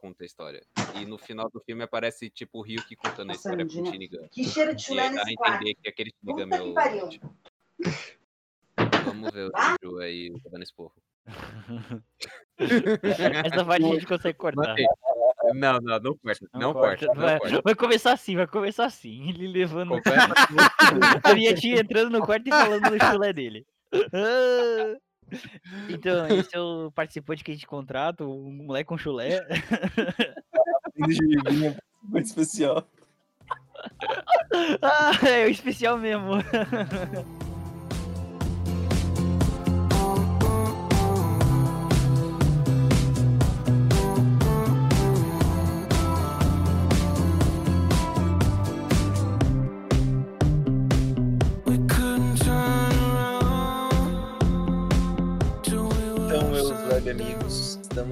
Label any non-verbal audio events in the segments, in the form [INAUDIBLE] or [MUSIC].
conta a história. E no final do filme aparece, tipo, o Ryuki contando a Nossa, história pro Andinha. Shinigami. Que cheiro de chulé a nesse quarto. entender que aquele Shinigami Puta é que o. pariu. Vamos ver o Ah! Ju aí dando esporro. [LAUGHS] Essa parte a gente consegue cortar. Não, não, não corta. Não, corta, corta. Não vai, corta. vai começar assim, vai começar assim. Ele levando Conversa [LAUGHS] a minha tia entrando no quarto e falando no chulé dele. [LAUGHS] Então, esse é o participante que a gente contrata, um moleque com chulé. Muito especial. [LAUGHS] Ah, é o especial mesmo. [LAUGHS]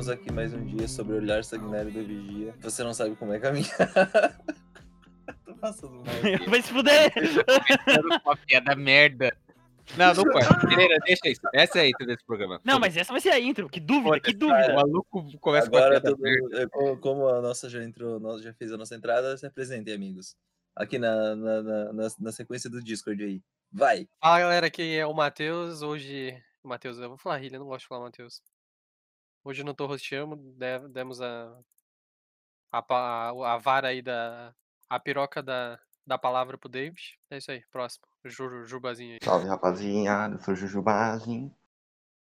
estamos aqui mais um dia sobre o olhar sanguinário da vigia. Você não sabe como é caminhar. [LAUGHS] Tô passando mal. [LAUGHS] Vai se fuder! uma piada merda. Não, não corta. Pereira, deixa isso. Essa é a intro desse programa. Não, mas essa vai ser a intro. Que dúvida, que O dúvida. maluco começa com a Agora, piada todo, merda. é, co- como a nossa já entrou, nós já fez a nossa entrada, se apresentem, amigos. Aqui na, na, na, na- na sequência do Discord aí. Vai! Fala galera, aqui é o Matheus. Hoje. Matheus, eu vou falar Hilha, eu não gosto de falar Matheus. Hoje eu não tô rosteando, de- demos a, a, a, a vara aí da. A piroca da, da palavra pro David. É isso aí, próximo. Ju, Jubazinho aí. Salve rapaziada, eu sou Jujubazinho.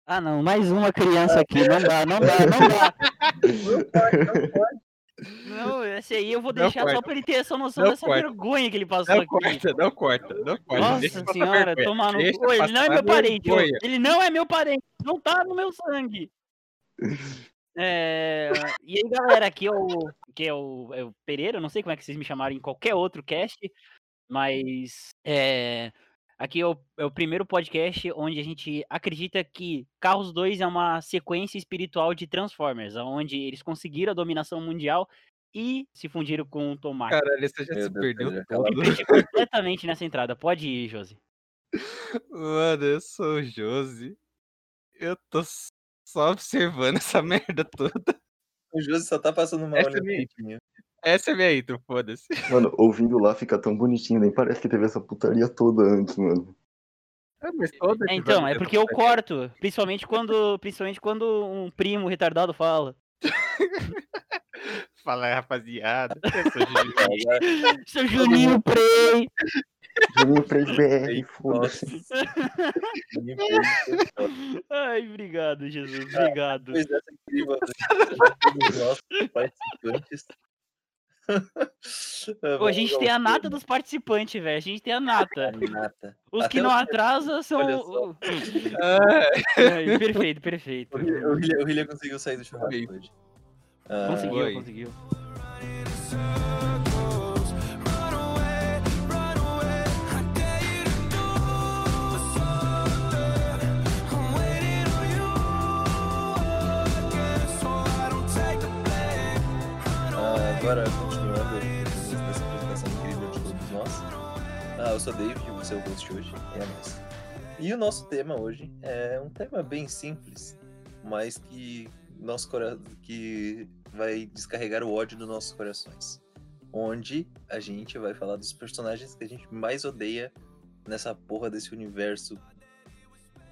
Ah, não, mais uma criança aqui. Não dá, não dá, não dá. Não, esse aí eu vou Não deixar só corta. pra ele ter essa noção Não dessa corta. vergonha que ele passou Não aqui. corta, não corta, não corta. Nossa senhora, tomar no. Ele não é meu parente. vergonha. Ele não é meu parente. Não tá no meu sangue. É, E aí, galera, aqui é o, que é o, é o Pereira. Não sei como é que vocês me chamaram em qualquer outro cast, mas é, aqui é o, é o primeiro podcast onde a gente acredita que Carros 2 é uma sequência espiritual de Transformers, onde eles conseguiram a dominação mundial e se fundiram com o Tomate. Caralho, você já Meu se Deus, perdeu Pedro, todo. completamente nessa entrada. Pode ir, Josi. Mano, eu sou o Josi. Eu tô só observando [LAUGHS] essa merda toda. O Josi só tá passando mal Essa é minha- Essa é a minha intro, foda-se. Mano, ouvindo lá fica tão bonitinho, nem parece que teve essa putaria toda antes, mano. Ah, É, episódio então, é porque eu corto, principalmente quando, principalmente quando um primo retardado fala. [LAUGHS] Fala aí, rapaziada. Eu sou o Juju. [LAUGHS] Seu Juninho Prey! Juninho 3BR, [LAUGHS] foda-se. Ai, obrigado, Jesus, obrigado. Depois dessa incrível dos nossos participantes. [LAUGHS] Pô, a gente tem a nata dos participantes, velho. A gente tem a nata. Nata. Os Até que não atrasam são. Ah, Ai, perfeito, perfeito. O Hillian- conseguiu sair do churrasco hoje. Ah, Conseguiu, Oi. conseguiu. Agora, continuando nessa apresentação incrível de todos nós. Ah, eu sou o David, o seu host hoje. É nóis. E o nosso tema hoje é um tema bem simples, mas que, nosso cora... que vai descarregar o ódio dos nossos corações. Onde a gente vai falar dos personagens que a gente mais odeia nessa porra desse universo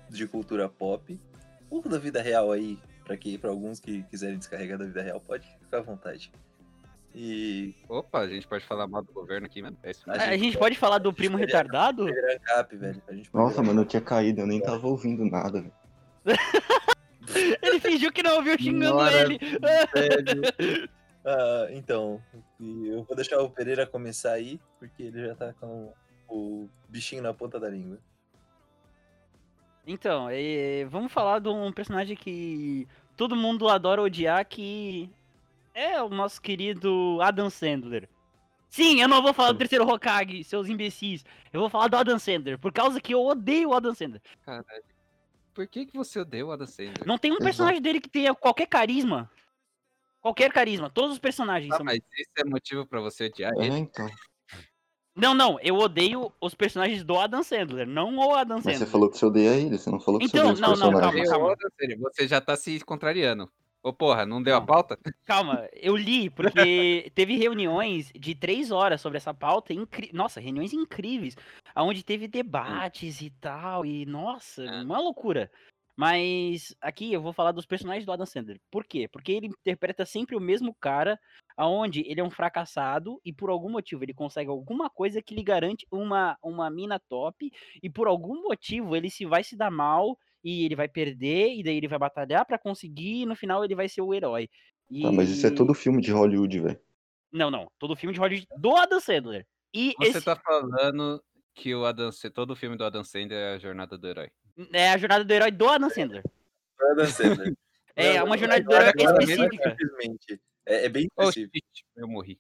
de cultura pop. Ou da vida real aí, pra, que, pra alguns que quiserem descarregar da vida real, pode ficar à vontade. E Opa, a gente pode falar mal do governo aqui, mano. É isso A. A gente pode falar do primo retardado? Ancap, velho. Gente Nossa, virar- mano, eu tinha caído, eu nem tava ouvindo nada, velho. [LAUGHS] Ele fingiu que não ouviu xingando Bora, ele. [LAUGHS] Ah, então, e eu vou deixar o Pereira começar aí, porque ele já tá com o bichinho na ponta da língua. Então, é, vamos falar de um personagem que todo mundo adora odiar, que é o nosso querido Adam Sandler. Sim, eu não vou falar do terceiro Hokage, seus imbecis. Eu vou falar do Adam Sandler, por causa que eu odeio o Adam Sandler. Caralho. Por que, que você odeia o Adam Sandler? Não tem um Exato. personagem dele que tenha qualquer carisma. Qualquer carisma. Todos os personagens Ah, são. mas esse é motivo pra você odiar É, ele? então. Não, não, eu odeio os personagens do Adam Sandler, não o Adam Mas Sandler. você falou que você odeia ele, você não falou que Então, você odeia os não, não, calma, personagens. calma. Eu, Adam Sandler, Você já tá se contrariando. Ô, porra, não deu a Não. pauta? [LAUGHS] Calma, eu li, porque [LAUGHS] teve reuniões de três horas sobre essa pauta. Incri... Nossa, reuniões incríveis. Onde teve debates e tal. E, nossa, É. uma loucura. Mas aqui eu vou falar dos personagens do Adam Sandler. Por quê? Porque ele interpreta sempre o mesmo cara, aonde ele é um fracassado e por algum motivo ele consegue alguma coisa que lhe garante uma, uma mina top e por algum motivo ele se vai se dar mal e ele vai perder e daí ele vai batalhar pra conseguir e no final ele vai ser o herói. Tá, mas isso é E- todo filme de Hollywood, velho. Não, não. Todo filme de Hollywood do Adam Sandler. E Você esse tá falando que o Adam, todo filme do Adam Sandler é a jornada do herói. é a jornada do herói do Adam Sandler. Adam Sandler. [LAUGHS] É Não, uma jornada do agora- herói agora específica. É, é bem Oh, específico. shit, eu morri.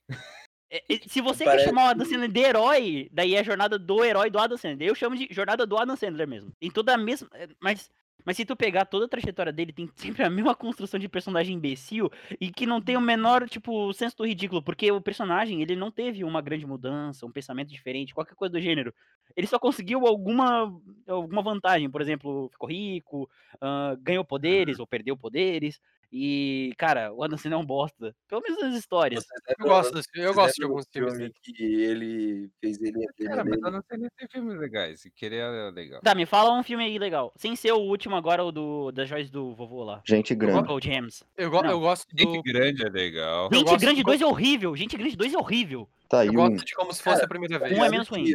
É, Se você Parece quer chamar o Adam Sandler de herói, daí é a jornada do herói do Adam Sandler. Eu chamo de jornada do Adam Sandler mesmo. Tem toda a mesma. é, Mas, mas se tu pegar toda a trajetória dele, tem [LAUGHS] sempre a mesma construção de personagem imbecil e que não tem o menor, tipo, senso do ridículo. Porque o personagem, ele não teve uma grande mudança, um pensamento diferente, qualquer coisa do gênero. Ele só conseguiu alguma, alguma vantagem. Por exemplo, ficou rico, ah, ganhou poderes ou perdeu poderes. E, cara, o Adam Sandler é um bosta. Pelo menos nas histórias. Eu gosto, eu gosto de alguns filmes filme dele. que ele fez ele a Cara, mas o? Adam Sandler tem filmes legais. E que ele é legal. Tá, me fala um filme aí legal. Sem ser o último agora, o do, das joias do vovô lá. Gente grande. James. Eu, go- eu gosto do. Gente grande é legal. Gente gosto Grande do- 2 é horrível. Gente Grande 2 é horrível. Tá aí Eu um. gosto de como se fosse Cara, a primeira Um vez. é menos ruim.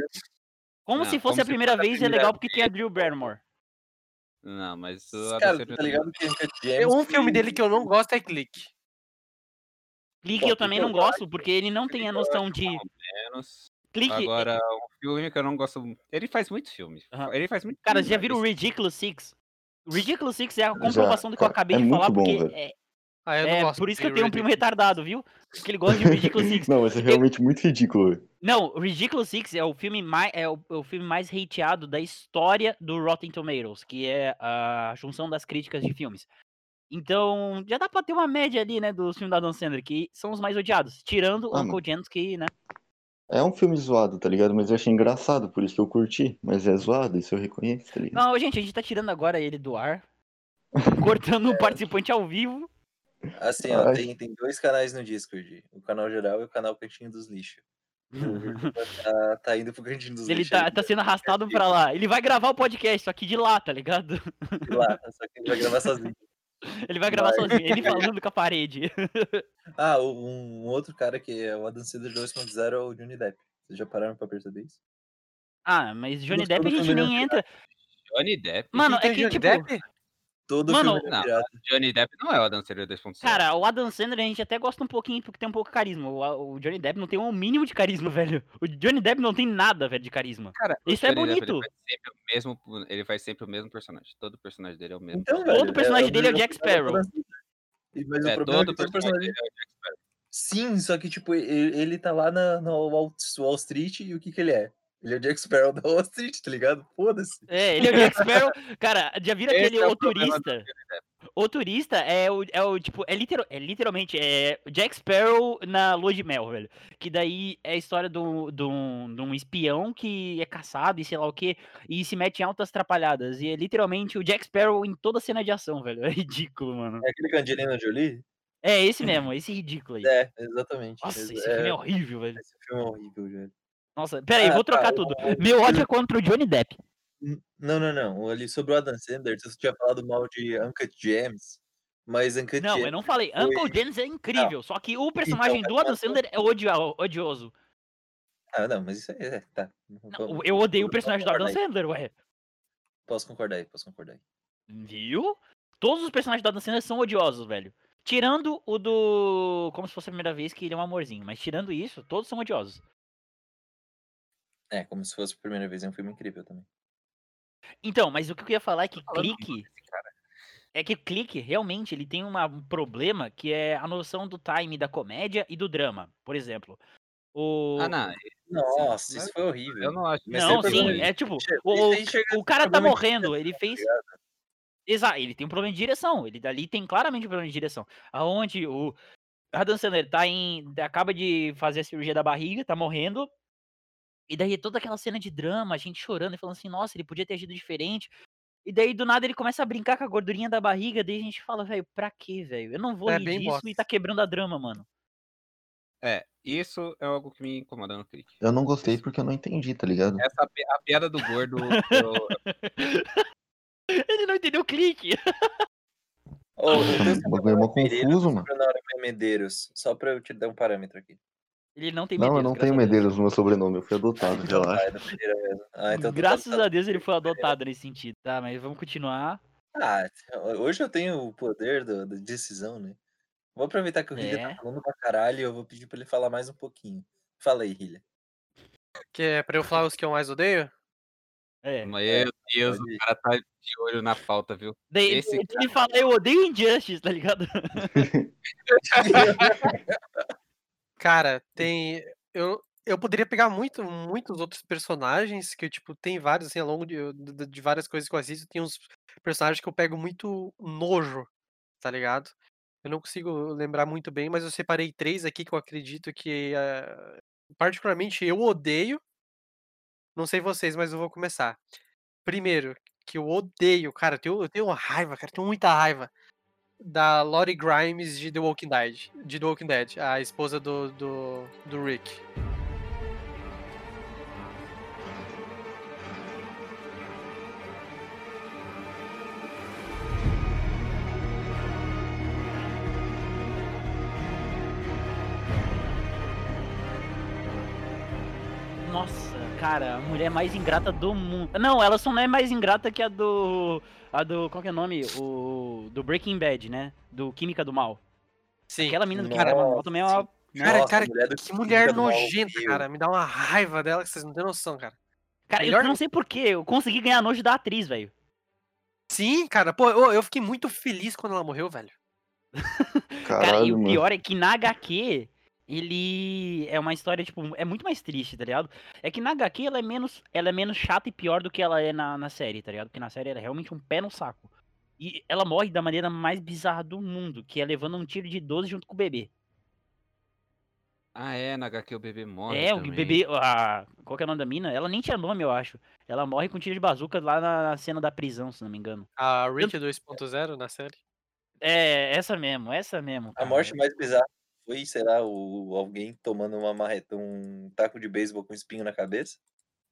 Como Não, se como fosse a se primeira a vez é legal porque tem a Drew Barrymore. Não, mas Cara, tá ligado que Gems Um filme dele que eu não gosto é Clique. Clique Pô, eu também Clique não eu gosto, porque ele não tem a noção de. menos. Clique. Agora, um filme que eu não gosto. Ele faz muitos filmes. Aham. Ele faz muito Cara, filme, já viram o Ridiculous Six? Ridiculous Six é a comprovação do que eu acabei é de falar, muito bom, porque velho. é, Ah, eu não é gosto por isso que eu tenho um primo retardado, viu? Porque ele gosta de Ridiculous [LAUGHS] Six. Não, mas é realmente muito ridículo, velho. Não, Ridiculous Six é o filme mais é o, é o filme mais hateado da história do Rotten Tomatoes, que é a junção das críticas de filmes. Então, já dá pra ter uma média ali, né, dos filmes da Dan Sandler, que são os mais odiados, tirando Ah, Uncle mano. James, que, né? É um filme zoado, tá ligado? Mas eu achei engraçado, por isso que eu curti. Mas é zoado, isso eu reconheço, tá ligado? Não, gente, a gente tá tirando agora ele do ar, [LAUGHS] cortando o participante ao vivo. Assim, ó, tem, tem dois canais no Discord. O canal geral e o canal Cantinho dos Lixos. Tá, tá indo pro Cantinho dos Ele tá, tá sendo arrastado pra lá. Ele vai gravar o podcast, só que de lá, tá ligado? de lá, só que ele vai gravar sozinho. Ele vai gravar Vai. sozinho, ele falando com a parede. [LAUGHS] Ah, um outro cara que é o Adam Sandler 2.0 é o Johnny Depp. Vocês já pararam pra perceber isso? Ah, mas Johnny Depp a gente nem entra. Johnny Depp. Mano, é que, Johnny tipo, Depp? Todo Mano, filme é não. pirata. Johnny Depp não é o Adam Sandler 2.0. Cara, o Adam Sandler a gente até gosta um pouquinho porque tem um pouco de carisma. O, o Johnny Depp não tem um mínimo de carisma, [LAUGHS] velho. O Johnny Depp não tem nada, velho, de carisma. Cara, o isso é Johnny Depp, bonito. Ele faz, sempre o mesmo, ele faz sempre o mesmo personagem. Todo personagem dele é o mesmo. Então, personagem. velho, personagem dele é o Jack Sparrow. Mas o é, é todo que todo personagem personagem... dele é o Jack Sparrow. Sim, só que, tipo, ele, ele tá lá na, no Wall, Wall Street e o que que ele é? Ele é o Jack Sparrow da Wall Street, tá ligado? Foda-se. É, ele é o Jack Sparrow. Cara, já viram Esse aquele é o O Turista? O Turista é o, é o tipo, é, literal, é literalmente é o Jack Sparrow na lua de mel, velho. Que daí é a história de um, de um, de um espião que é caçado e sei lá o que, e se mete em altas atrapalhadas. E é literalmente o Jack Sparrow em toda cena de ação, velho. [LAUGHS] É ridículo, mano. É aquele com a Angelina Jolie? É esse mesmo, esse ridículo aí. É, exatamente. Nossa, Esse- esse filme é horrível, velho. Esse filme é horrível, velho. Nossa, pera aí, Ah, vou tá, trocar tudo. o- Meu ódio é [LAUGHS] contra o Johnny Depp. Não, não, não. Ali sobre o Adam Sandler, você tinha falado mal de Uncut Gems, mas Uncut Não, Gems... eu não falei. foi- Uncle James é incrível, só que o personagem mas do Adam qual- Sandler é odio- odioso. Ah, não, mas isso aí, é, tá. Não, eu odeio o personagem do Adam Sandler, ué. Posso concordar aí, posso concordar aí. Viu? Todos os personagens do Adam Sandler são odiosos, velho. Tirando o do. Como se fosse a primeira vez que ele é um amorzinho. Mas tirando isso, todos são odiosos. É, como se fosse a primeira vez, é um filme incrível também. Então, mas o que eu ia falar é que clique. É que clique, realmente, ele tem uma- um problema que é a noção do time da comédia e do drama. Por exemplo. O... Ah, não. Nossa, isso foi horrível. Eu não acho. Mas Não, sim, é tipo, o, chega o cara tá morrendo, ele tá fez. Exato, ele tem um problema de direção. Ele dali tem claramente um problema de direção. Aonde o Adam Sandler tá em. acaba de fazer a cirurgia da barriga, tá morrendo. E daí toda aquela cena de drama, a gente chorando e falando assim, nossa, ele podia ter agido diferente. E daí, do nada, ele começa a brincar com a gordurinha da barriga, daí a gente fala, velho, pra quê, velho? Eu não vou É rir disso bosta. e tá quebrando a drama, mano. É, isso é algo que me incomoda no clique. Eu não gostei porque eu não entendi, tá ligado? Essa pi- a piada do gordo. eu- [LAUGHS] Ele não entendeu o clique. Ô, eu [LAUGHS] bagulho é mó Pereira confuso, mano. só pra eu te dar um parâmetro aqui. Ele não tem Não, eu Medeiros, não tenho Deus. Medeiros no meu sobrenome, eu fui adotado, Então tá, relaxa. é. Ah, então tá- Graças tá- a Deus ele foi adotado nesse sentido. Tá, mas vamos continuar. Ah, hoje eu tenho o poder da decisão, né? Vou aproveitar que o Hilha É. tá falando pra caralho e eu vou pedir pra ele falar mais um pouquinho. Fala aí, Hilha. Que é pra eu falar os que eu mais odeio? É. Meu Deus, pode ir. o cara tá de olho na pauta, viu? Daí Esse ele fala, eu odeio Injustice, tá ligado? [LAUGHS] [LAUGHS] [LAUGHS] Cara, tem. Eu, eu poderia pegar muito, muitos outros personagens, que, tipo, tem vários, assim, ao longo de, de, várias coisas que eu assisto, tem uns personagens que eu pego muito nojo, tá ligado? Eu não consigo lembrar muito bem, mas eu separei três aqui que eu acredito que, eh, particularmente, eu odeio. Não sei vocês, mas eu vou começar. Primeiro, que eu odeio, cara, eu tenho, eu tenho raiva, cara, eu tenho muita raiva da Lori Grimes de The Walking Dead, de The Walking Dead, a esposa do, do, do Rick. Nossa, cara, a mulher mais ingrata do mundo. Não, ela só não é mais ingrata que a do. A do. Qual que é o nome? O. Do Breaking Bad, né? Do Química do Mal. Sim. Aquela mina do Química do Mal também é uma. Cara, Nossa, cara, mulher que mulher nojenta, cara. Me dá uma raiva dela que vocês não têm noção, cara. Cara, melhor- eu não sei porquê, eu consegui ganhar nojo da atriz, velho. Sim, cara, pô, eu, eu fiquei muito feliz quando ela morreu, velho. Cara, e Caralho, o mano. pior é que na HQ, ele é uma história, tipo, é muito mais triste, tá ligado? É que na HQ ela é menos, ela é menos chata e pior do que ela é na, na série, tá ligado? Porque na série ela é realmente um pé no saco. E ela morre da maneira mais bizarra do mundo, que é levando um tiro de 12 junto com o bebê. Ah, é, na HQ o bebê morre. é, o também. bebê. A, qual que é o nome da mina? Ela nem tinha nome, eu acho. Ela morre com tiro de bazuca lá na, na cena da prisão, se não me engano. A Rick 2.0 na série. É, essa mesmo, essa mesmo. A cara. morte mais bizarra foi, sei lá, o, alguém tomando uma marreta, um taco de beisebol com espinho na cabeça.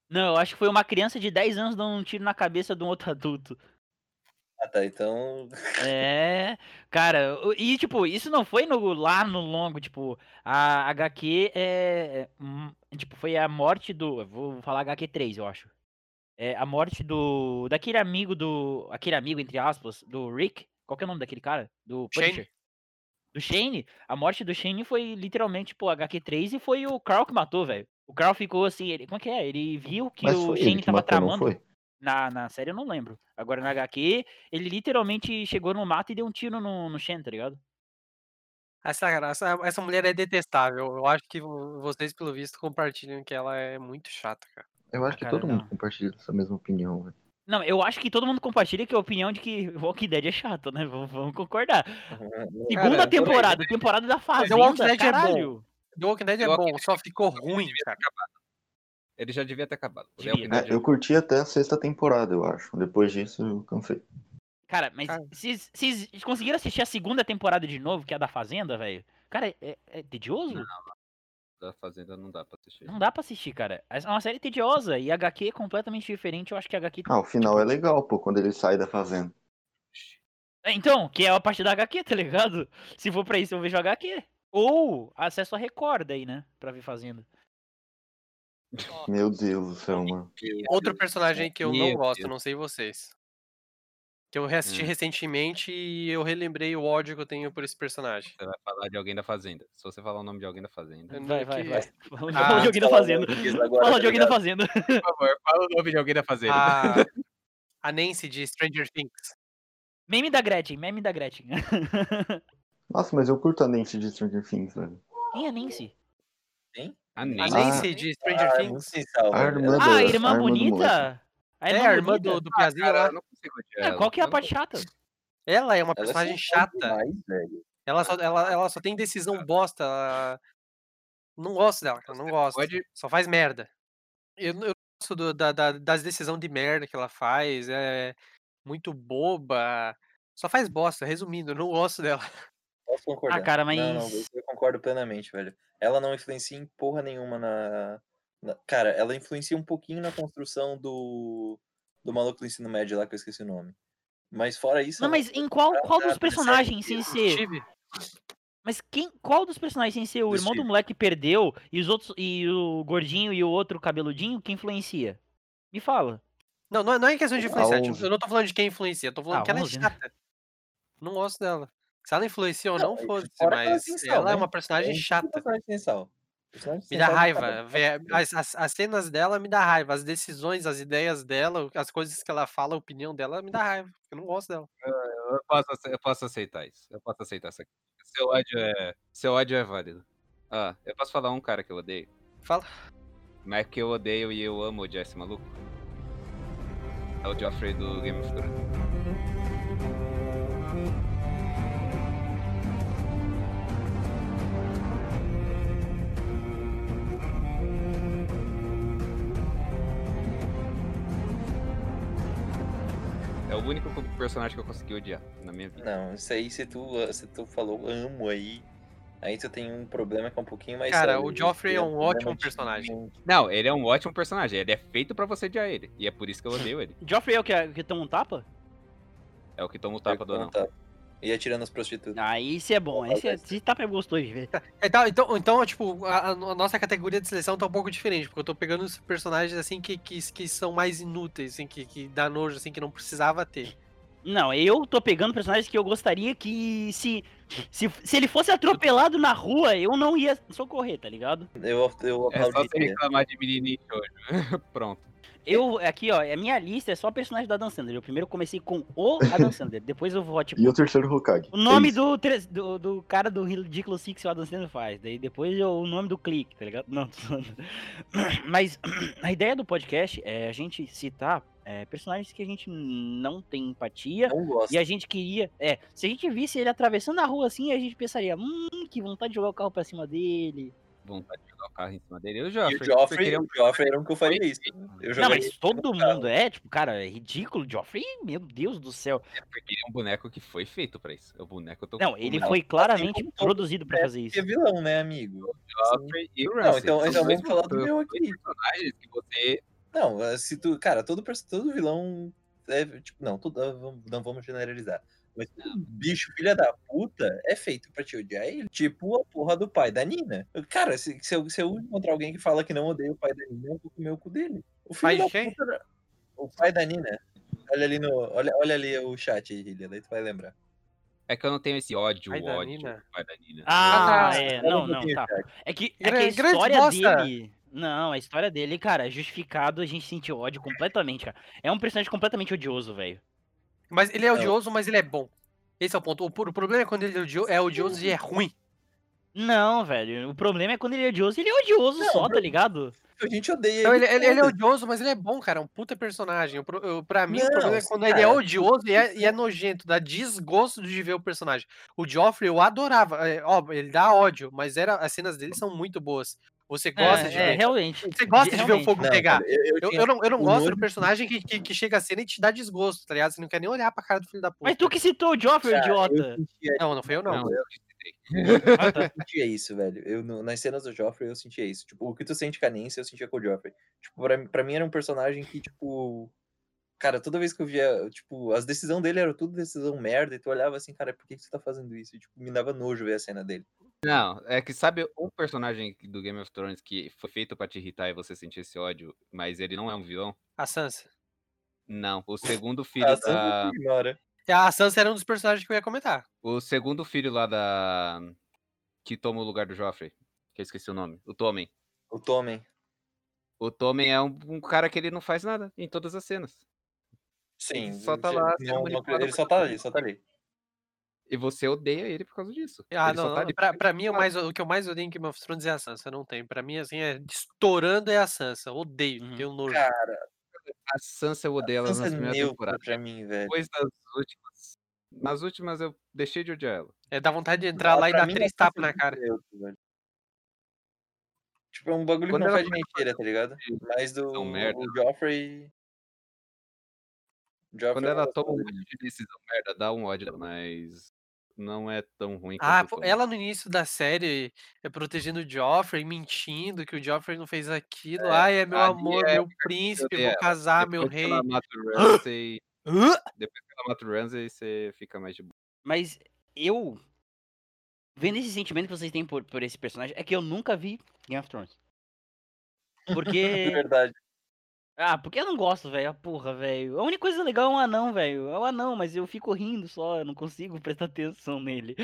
Não, eu acho que foi uma criança de 10 anos dando um tiro na cabeça de um outro [LAUGHS] adulto. Ah, tá. Então. [LAUGHS] É, cara, e tipo, isso não foi no, lá no longo, tipo, a HQ é, hum, tipo, foi a morte do, vou falar HQ 3, eu acho. É a morte do, daquele amigo do, aquele amigo, entre aspas, do Rick, qual que é o nome daquele cara? Do Shane. Punisher. Do Shane, a morte do Shane foi literalmente, pô, HQ 3 e foi o Carl que matou, velho. O Carl ficou assim, ele, como é que é? Ele viu que Mas o Shane tava matou, tramando. Na, na série eu não lembro. Agora na HQ, ele literalmente chegou no mato e deu um tiro no, no Shen, tá ligado? Essa, essa, essa mulher é detestável. Eu acho que vo- vocês, pelo visto, compartilham que ela é muito chata, cara. Eu acho que cara, todo mundo não. compartilha essa mesma opinião, velho. Não, eu acho que todo mundo compartilha que a opinião de que Walking Dead é chato, né? Vamos, vamos concordar. Segunda Cara, temporada, temporada da Mas The Walking Fazenda, Dead é bom. The Walking Dead é Walking bom, só ficou ruim, cara. acabado. Ele já devia ter acabado. O Devia. Walking É, eu curti até a sexta temporada, eu acho. Depois disso eu cansei. Cara, mas Cara. vocês vocês conseguiram assistir a segunda temporada de novo, que é a da Fazenda, velho? Cara, é, é tedioso? Da Fazenda não dá pra assistir. Não dá pra assistir, cara. É uma série tediosa e HQ é completamente diferente. Eu acho que a HQ. Ah, o final é legal, pô, quando ele sai da fazenda. É, Então, que é a parte da HQ, tá ligado? [LAUGHS] Se for pra isso, eu vejo HQ. Ou acesso a Record aí, né? Pra ver Fazenda. Meu Deus do céu, mano. Outro personagem que eu não gosto, Deus. não sei vocês. Que eu reassisti Hum. recentemente e eu relembrei o ódio que eu tenho por esse personagem. Você vai falar de alguém da Fazenda. Se você falar o nome de alguém da Fazenda. Vai, vai, que- vai. [LAUGHS] Fala de- Ah, fala de alguém da fala Fazenda. agora, Fala de alguém da? Fazenda. Por favor, fala o nome de alguém da Fazenda. A, a Nancy de Stranger Things. Meme da Gretchen, meme da Gretchen. [LAUGHS] Nossa, mas eu curto a Nancy de Stranger Things, velho. Quem é Nancy? A A Nancy. Nancy de Stranger Ah, Things. A irmã Ah, a irmã a irmã do moleque. bonita? É, a irmã do, do Ah, Piazinho cara, lá. não consigo odiar É, qual que é a parte não- chata? Ela é uma Ela é personagem chata. demais. Ela só, ela, ela só tem decisão bosta. ela- Não gosto dela, cara. Não gosto. Pode, Só faz merda. Eu, eu gosto do- da- da- das decisões de merda que ela faz. É... muito boba. Só faz bosta, resumindo, eu não gosto dela. Posso concordar. Ah, cara, Não, não, mas- eu concordo plenamente, velho. Ela não influencia em porra nenhuma na. Cara, ela influencia um pouquinho na construção do. Do maluco do ensino médio lá, que eu esqueci o nome. Mas fora isso. Não, ela mas em qual, qual dos [LAUGHS] personagens sem ser. Steve, Mas quem, qual dos personagens sem ser o irmão do moleque que perdeu e os outros e o gordinho e o outro cabeludinho que influencia? Me fala. Não, não é, não é questão de influenciar. tipo, eu não tô falando de quem influencia, eu tô falando Ah, que ela é 11, né? chata. Não gosto dela. Se ela influencia ou Não, não, foda-se, ela mas sal, ela é né? uma personagem chata. personagem sem sal. Personagem Me dá raiva. ver- As, as, as cenas dela me dá raiva. As decisões, as ideias dela, as coisas que ela fala, a opinião dela me dá raiva. Eu não gosto dela. Eu posso, ace- eu posso aceitar isso. Eu posso aceitar essa Seu ódio é. Seu ódio é válido. Ah, eu posso falar um cara que eu odeio. Fala. Mas que eu odeio e eu amo odiar esse maluco. É o Joffrey do Game of Thrones. O único personagem que eu consegui odiar na minha vida. Não, isso aí, se tu, se tu falou amo aí, aí tu tem um problema que é um pouquinho mais Cara, sério. o Joffrey é um ótimo de- personagem. Não, ele é um ótimo personagem. Ele é feito pra você odiar ele. E é por isso que eu odeio ele. [LAUGHS] Joffrey é o que, que toma um tapa? É o que toma o tapa do anão. Tá. E atirando as prostitutas. Ah, esse é bom. Esse, é, esse tapa é gostoso de ver. Então, então, então tipo, a, a nossa categoria de seleção tá um pouco diferente, porque eu tô pegando os personagens assim que, que, que são mais inúteis, assim, que, que dá nojo, assim, que não precisava ter. Não, eu tô pegando personagens que eu gostaria que se, se, se ele fosse atropelado na rua, eu não ia socorrer, tá ligado? Eu, eu É só você reclamar de menininho hoje. [LAUGHS] Pronto. Eu, aqui, ó, a minha lista é só personagem do Adam Sandler. Eu primeiro comecei com o Adam Sandler, depois eu vou, tipo, E o terceiro Hokage. o nome É do, do, do cara do Ridiculous Six que o Adam Sandler faz. Daí depois eu- o nome do clique, tá ligado? Não, tô. [CLEARS THROAT] Mas [CLEARS THROAT] a ideia do podcast é a gente citar é, personagens que a gente não tem empatia. Não gosto. E a gente queria. É, se a gente visse ele atravessando a rua assim, a gente pensaria, hum, que vontade de jogar o carro pra cima dele. Vontade de jogar o carro em cima dele. E o E o Joffrey, é um o Joffrey era um que eu faria isso. Eu Não, mas todo mundo é, tipo, cara, é ridículo. Joffrey, meu Deus do céu. Porque ele é um boneco que foi feito pra isso. É o boneco eu tô Não, ele foi claramente como todo produzido pra fazer Que é isso. vilão, né, amigo? Joffrey e o Não, Ramsay. então, então vamos falar do meu aqui. personagens que você Não, eh, se tu. Cara, todo, todo vilão. É, tipo, não, tudo, ah, não vamos generalizar. Mas bicho, filha da puta, é feito pra te odiar ele. Tipo a porra do pai da Nina. Cara, se, se, eu, se eu encontrar alguém que fala que não odeia o pai da Nina, eu vou comer o cu dele. O filho Pai da quem? puta O pai da Nina. Olha ali no. Olha, olha ali o chat aí, Hillia, daí tu vai lembrar. É que eu não tenho esse ódio, Pai ódio. Pai da Nina. Ah, tá. é, não, não, tá. É que, é que a história bosta. dele. Não, a história dele, cara, é justificado a gente sentir ódio completamente, cara. É um personagem completamente odioso, velho. Mas ele é Não. odioso, mas ele é bom. Esse é o ponto. O, o problema é quando ele é odioso, é odioso e é ruim. Não, velho. O problema é quando ele é odioso, ele é odioso Não, só, tá ligado? A gente odeia Então, ele, ele. ele, é odioso, mas ele é bom, cara. É um puta personagem. O pro- eu- Pra mim, o Não, problema é quando ele é cara. odioso e é, e é nojento, dá desgosto de ver o personagem. O Joffrey eu adorava. É, ó, ele dá ódio, mas era, as cenas dele são muito boas. Você gosta é, de é, ver. realmente. Você gosta de ver o fogo Não, pegar. cara, eu, eu Eu, não, eu não gosto do nojo- personagem que, que, que chega a cena e te dá desgosto, tá ligado? Você não quer nem olhar pra cara do filho da puta. Mas tu que citou o Joffrey, Cara, idiota. sentia Não, não foi eu não. Não, eu [LAUGHS] Ah, tá. eu sentia isso, velho. Eu, no- nas cenas do Joffrey, eu sentia isso. Tipo, o que tu sente com a Nancy, eu sentia com o Joffrey. Tipo, pra, mim- pra mim era um personagem que, tipo. Cara, toda vez que eu via, tipo, as decisões dele eram tudo decisão merda, e tu olhava assim, cara, por que, que você tá fazendo isso? E, tipo, me dava nojo ver a cena dele. Não, é que sabe um personagem do Game of Thrones que foi feito pra te irritar e você sentir esse ódio, mas ele não é um vilão? A Sansa. Não, o [LAUGHS] segundo filho Sansa da. tu ignora. A Sansa era um dos personagens que eu ia comentar. O segundo filho lá da. Que toma o lugar do Joffrey. Que eu esqueci o nome. O Tommen. O Tommen. O Tommen é um, um cara que ele não faz nada em todas as cenas. Sim. só tá lá não- não- ele só tá ali, só tá ali. E você odeia ele por causa disso. Ah, ele não, tá não. Pra, pra mim, o, mais, o que eu mais odeio em Game of Thrones é a Sansa. Não tem. Pra mim, assim, é estourando é a Sansa. Odeio, Uhum. tenho nojo. Cara, A Sansa eu odeio ela Sansa nas é primeiras temporadas. pra mim, velho. Depois das últimas. Nas últimas eu deixei de odiar ela. É, dá vontade de entrar Não, lá e dar três tapas na cara. velho. Tipo, é um bagulho Quando que não faz de mentira, tá ligado? Mas do o Joffrey. Joffrey Quando é ela toma um monte de decisão merda, dá um ódio, mas não é tão ruim Ah, pô, ela no início da série é protegendo o Joffrey, mentindo que o Joffrey não fez aquilo. Ai, é meu amor, é meu príncipe, vou casar, meu Depois rei. ela mata o [GASPS] Ramsay, depois que ela mata o Ramsay, você fica mais de boa. Mas eu. Vendo esse sentimento que vocês têm por, por esse personagem, é que eu nunca vi Game of Thrones. [LAUGHS] É Porque. verdade. Ah, porque eu não gosto, velho. Ah, Porra, velho. A única coisa legal é um anão, velho. É um anão, mas eu fico rindo só. Eu não consigo [LAUGHS] prestar atenção nele.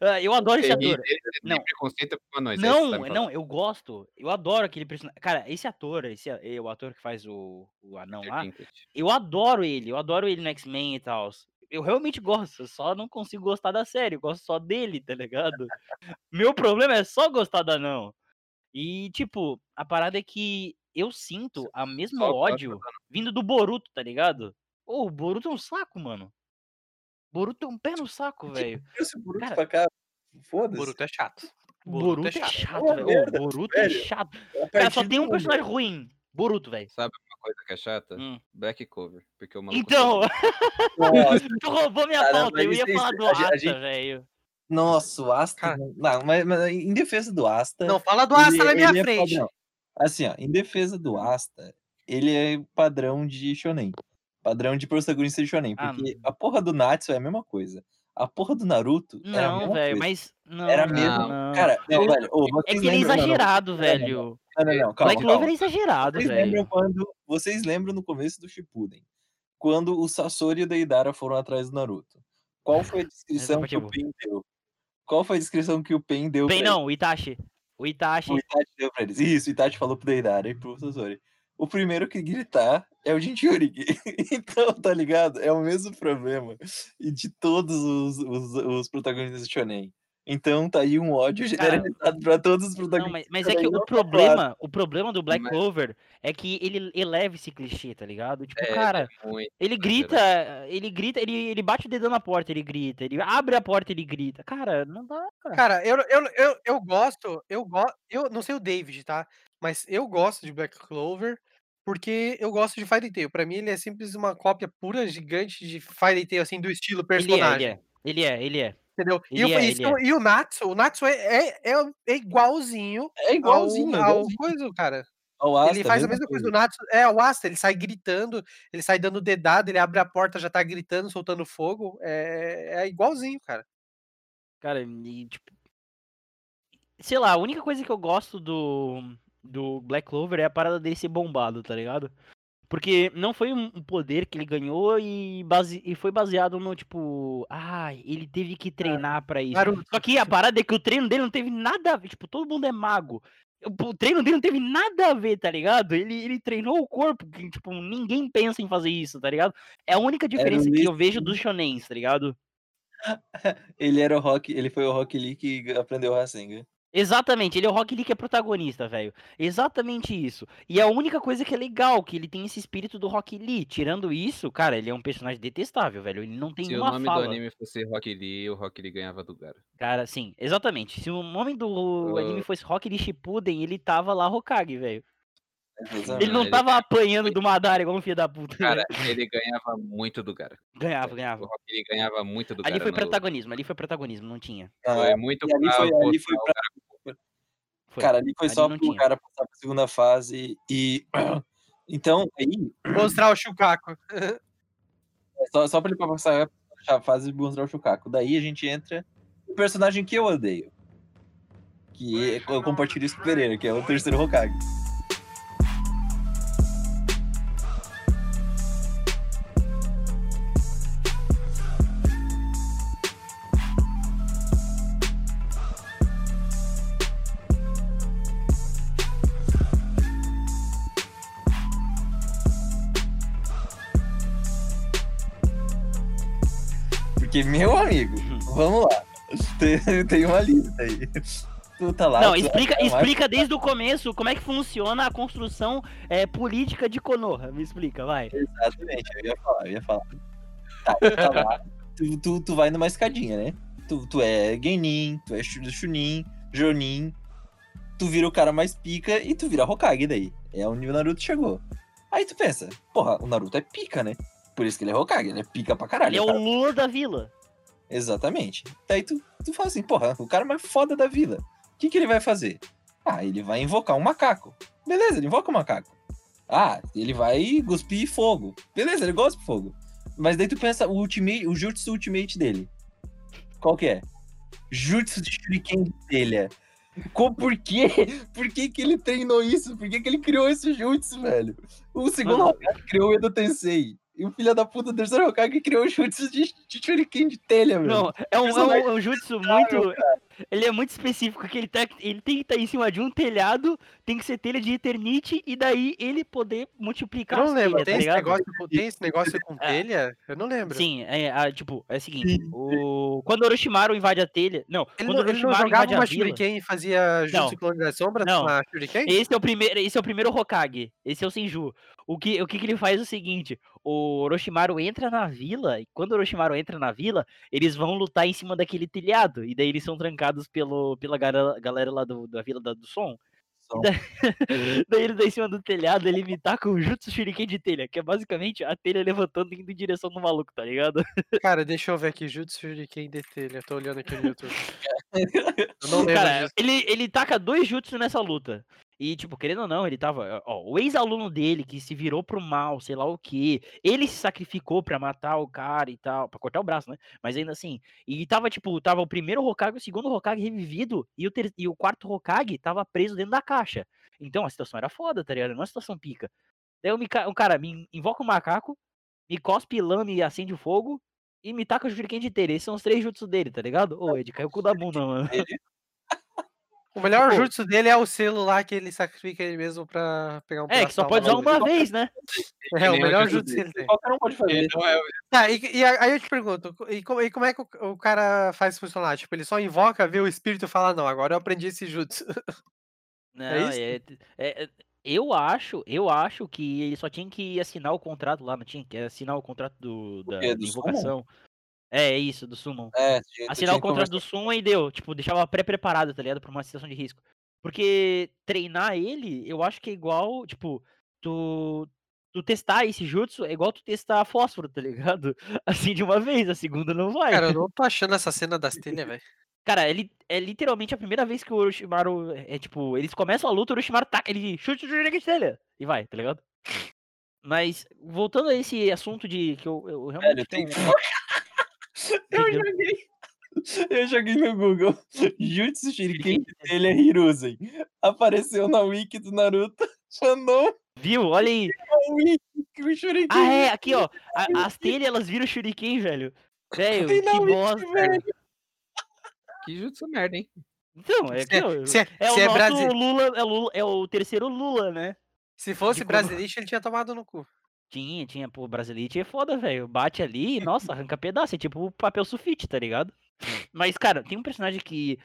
Ah, eu adoro esse ator. Não. preconceito com anões, é Não, me não, eu gosto. Eu adoro aquele personagem. Cara, esse ator, esse a- eh, o ator que faz o, o anão lá, eu adoro ele. Eu adoro ele no X-Men e tal. Eu realmente gosto, eu só não consigo gostar da série. Eu gosto só dele, tá ligado? Meu problema é só gostar do anão. E, tipo, a parada é que eu sinto a mesmo ódio vindo do Boruto, tá ligado? Ô, o Boruto é um saco, mano. Boruto é um pé no saco, velho. Esse Boruto Cara, pra cá. Foda-se. Boruto é chato. Boruto, é chato. chato, Uma velho. merda, Ô, Boruto é velho. chato. A Cara, só tem um personagem ruim. Boruto, velho. Sabe uma coisa que é chata? Hum. Black Cover. Porque o maluco Então, [LAUGHS] tu roubou minha Cara, pauta. Eu ia isso- falar do Asta, gente- velho. nossa, o Asta. Cara. Não, mas, mas em defesa do Asta. Não, fala do ele- Asta na minha ele é frente. Assim, ó, em defesa do Asta, ele é padrão de shonen. Padrão de protagonista de shonen. Ah, Porque a porra do Natsu é a mesma coisa. A porra do Naruto era a Não, mesma velho, coisa. mas. Não, Era não, mesmo. não. Cara, não, Eu- velho. ô, É que ele é lembram- exagerado, não, não, velho. Não, não, não, calma, Black Clover é exagerado, Vocês lembram velho. quando. Vocês lembram no começo do Shippuden? Quando o Sasori e o Deidara foram atrás do Naruto. Qual foi a descrição que é o. Pen deu? Qual foi a descrição que o Pen deu não, o Itachi. O Itachi. O Itachi deu pra eles. Isso, o Itachi falou pro Deidara e pro Sasori. O primeiro que gritar é o Jinchuriki. [LAUGHS] então, tá ligado? É o mesmo problema. E de todos os, os, os protagonistas de Shonen. Então tá aí um ódio generalizado pra todos os Não, protagonistas. mas, mas de é que o não pro problema, o problema do Black Mas- Clover é que ele eleva esse clichê, tá ligado? Tipo, É, cara, é muito ele grita, ele grita, ele, ele bate o dedão na porta, ele grita, ele abre a porta, ele grita. Cara, não dá. Cara, eu, eu, eu, eu gosto, eu gosto, eu não sei o David, tá? Mas eu gosto de Black Clover porque eu gosto de Fairy Tail. Pra mim ele é simples uma cópia pura, gigante de Fairy Tail, assim, do estilo Ele é, personagem. ele é, ele é, ele é. Entendeu? E, é, isso- ele e o Natsu, o Natsu é, é, é, é igualzinho, É igualzinho, ao, ao coisa, cara. Asta, ele faz a mesma coisa do Natsu. É, o Asta, ele sai gritando, ele sai dando dedada, ele abre a porta, já tá gritando, soltando fogo. É, é igualzinho, cara. Cara, e tipo. Sei lá, a única coisa que eu gosto do, do Black Clover é a parada dele ser bombado, tá ligado? Porque não foi um poder que ele ganhou e, base, e foi baseado no tipo. Ah, ele teve que treinar pra isso. Naruto. Só que a parada é que o treino dele não teve nada a ver. Tipo, todo mundo é mago. O treino dele não teve nada a ver, tá ligado? Ele, ele treinou o corpo, que, tipo, ninguém pensa em fazer isso, tá ligado? É a única diferença que eu vejo dos shonens, tá ligado? [LAUGHS] Ele era o Rock, ele foi o Rock Lee que aprendeu o Rasengan. Exatamente, ele é o Rock Lee que é protagonista, velho. Exatamente isso. E é a única coisa que é legal, que ele tem esse espírito do Rock Lee. Tirando isso, cara, ele é um personagem detestável, velho. Ele não tem Se o uma nome fala. do anime fosse Rock Lee, o Rock Lee ganhava do Gara. Cara, sim, exatamente. Se o nome do anime Ah. fosse Rock Lee Shippuden, ele tava lá Hokage, velho. Exatamente. Ele não ele tava apanhando do Madara igual um filho da puta. Cara, ele ganhava muito do Gara. ganhava, ganhava. Lee ganhava muito do Gara. Ali foi no- protagonismo, ali foi protagonismo, não tinha. Ah, Foi muito e ali pra foi, ali foi pra, Foi. cara, ali foi Ali só pro tinha. cara passar pra segunda fase e [CLEARS THROAT] então aí Mostrar o Shukaku. [LAUGHS] só, só pra ele passar a fase e mostrar o Shukaku. Daí a gente entra no personagem que eu odeio. Que é- eu compartilho isso com o Pereira, que é o terceiro Hokage. Porque, meu amigo, vamos lá. [LAUGHS] Tem, tem uma lista aí. Tu tá lá. Não, explica, mais- explica desde o começo como é que funciona a construção é, política de Konoha. Me explica, vai. Exatamente, eu ia falar, eu ia falar. Tá, tu tá lá. [LAUGHS] Tu, tu, tu vai numa escadinha, né? Tu, tu é Genin, tu é Shu- Chunin, Jonin. Tu vira o cara mais pica e tu vira Hokage daí. É onde o Naruto chegou. Aí tu pensa, porra, o Naruto é pica, né? Por isso que ele é Hokage, ele é pica pra caralho. Ele é o. Lula da vila. Exatamente. Daí tu, tu fala assim, porra, o cara mais foda da vila. O que, que ele vai fazer? Ah, ele vai invocar um macaco. Beleza, ele invoca um macaco. Ah, ele vai cuspir fogo. Beleza, ele gosta de fogo. Mas daí tu pensa o ultimate, o jutsu ultimate dele. Qual que é? Jutsu de shuriken de telha. Por quê? Por que, que ele treinou isso? Por que, que ele criou esse jutsu, velho? O segundo. Hokage criou o Edo Tensei. E o filho da puta do terceiro Hokage criou o jutsu de, de shuriken de telha, velho. Não, é um, é um, é um jutsu muito. Ele é muito específico, que ele, tá, ele tem que estar em cima de um telhado, tem que ser telha de Eternite, e daí ele poder multiplicar Eu não lembro. telhas, Tem tá esse, negócio, com- tem esse negócio com É. telha? Eu não lembro. Sim, é, a- tipo, é o seguinte, o... quando o Orochimaru invade a telha. Não, Ele quando não, o ele não jogava invade a uma vila. Shuriken e fazia Jutsu. Clone das Sombras Não. na Shuriken? Esse é o primeiro, esse é o primeiro Hokage. Esse é o Senju. O que, o que, que ele faz é o seguinte: o Orochimaru entra na vila, e quando o Orochimaru entra na vila, eles vão lutar em cima daquele telhado. E daí eles são trancados pelo, pela galera, galera lá do, da vila da- do som. Som. E [LAUGHS] daí, daí ele tá em cima do telhado, ele me taca o Jutsu Shuriken de telha, que é basicamente a telha levantando e indo em direção do maluco, tá ligado? Cara, deixa eu ver aqui. Jutsu Shuriken de telha. Tô olhando aqui no YouTube. [LAUGHS] Eu não lembro Cara, disso. ele, ele taca dois jutsu nessa luta. E, tipo, querendo ou não, ele tava. Ó, o ex-aluno dele que se virou pro mal, sei lá o que. Ele se sacrificou pra matar o cara e tal. Pra cortar o braço, né? Mas ainda assim. E tava, tipo, tava o primeiro Hokage, o segundo Hokage revivido. E o, ter- e o quarto Hokage tava preso dentro da caixa. Então a situação era foda, tá ligado? Não é uma situação pica. Daí o, Mika- o cara me invoca o macaco, me cospe lama e acende o fogo. E me taca o Shuriken de telha. Esses são os três jutsu dele, tá ligado? Ô, Ed, caiu o cu da bunda, mano. O melhor Pô. jutsu dele é o selo lá que ele sacrifica ele mesmo pra pegar um É, que só pode usar uma vez, né? dele. É, o o melhor jutsu jutsu que ele tem. Qualquer um pode fazer. Ele não é Tá, e, e aí eu te pergunto, e, co- e como é que o, o cara faz funcionar? Tipo, ele só invoca, vê o espírito e fala, não, agora eu aprendi esse jutsu. [LAUGHS] Não, isso? é, é- é- eu acho, eu acho que ele só tinha que assinar o contrato lá, não tinha que assinar o contrato do, da, da Do invocação. É, é isso, do Summon. É, Assinar o contrato do Summon e deu, tipo, deixava pré-preparado, tá ligado? Pra uma situação de risco. Porque treinar ele, eu acho que é igual, tipo, tu, tu testar esse jutsu é igual tu testar fósforo, tá ligado? [LAUGHS] Assim de uma vez, a segunda não vai. Cara, eu não [LAUGHS] tô achando essa cena das telhas, velho. Cara, ele é literalmente a primeira vez que o Orochimaru é tipo, eles começam a luta, o Orochimaru taca, ele chute o telha e vai, tá ligado? Mas voltando a esse assunto de que eu, eu realmente Velho, tem Eu joguei. [LAUGHS] Eu joguei no Google. Jutsu Shuriken de telha Hiruzen. Apareceu na wiki do Naruto. [LAUGHS] Chanou Viu? Olha aí. Ah, é, aqui ó, a- as telhas elas viram Shuriken, velho. Velho, que wiki, bosta. velho. Que jutsu merda, hein? Então, é que é, se é, é o é nosso Brasi- Lula, é o Lula, é o terceiro Lula, né? se fosse brasileiro, ele tinha tomado no cu. Tinha, tinha, pô, Brasilite é foda, velho. Bate ali e, nossa, [LAUGHS] arranca pedaço. É tipo o papel sulfite, tá ligado? Mas, cara, tem um personagem que.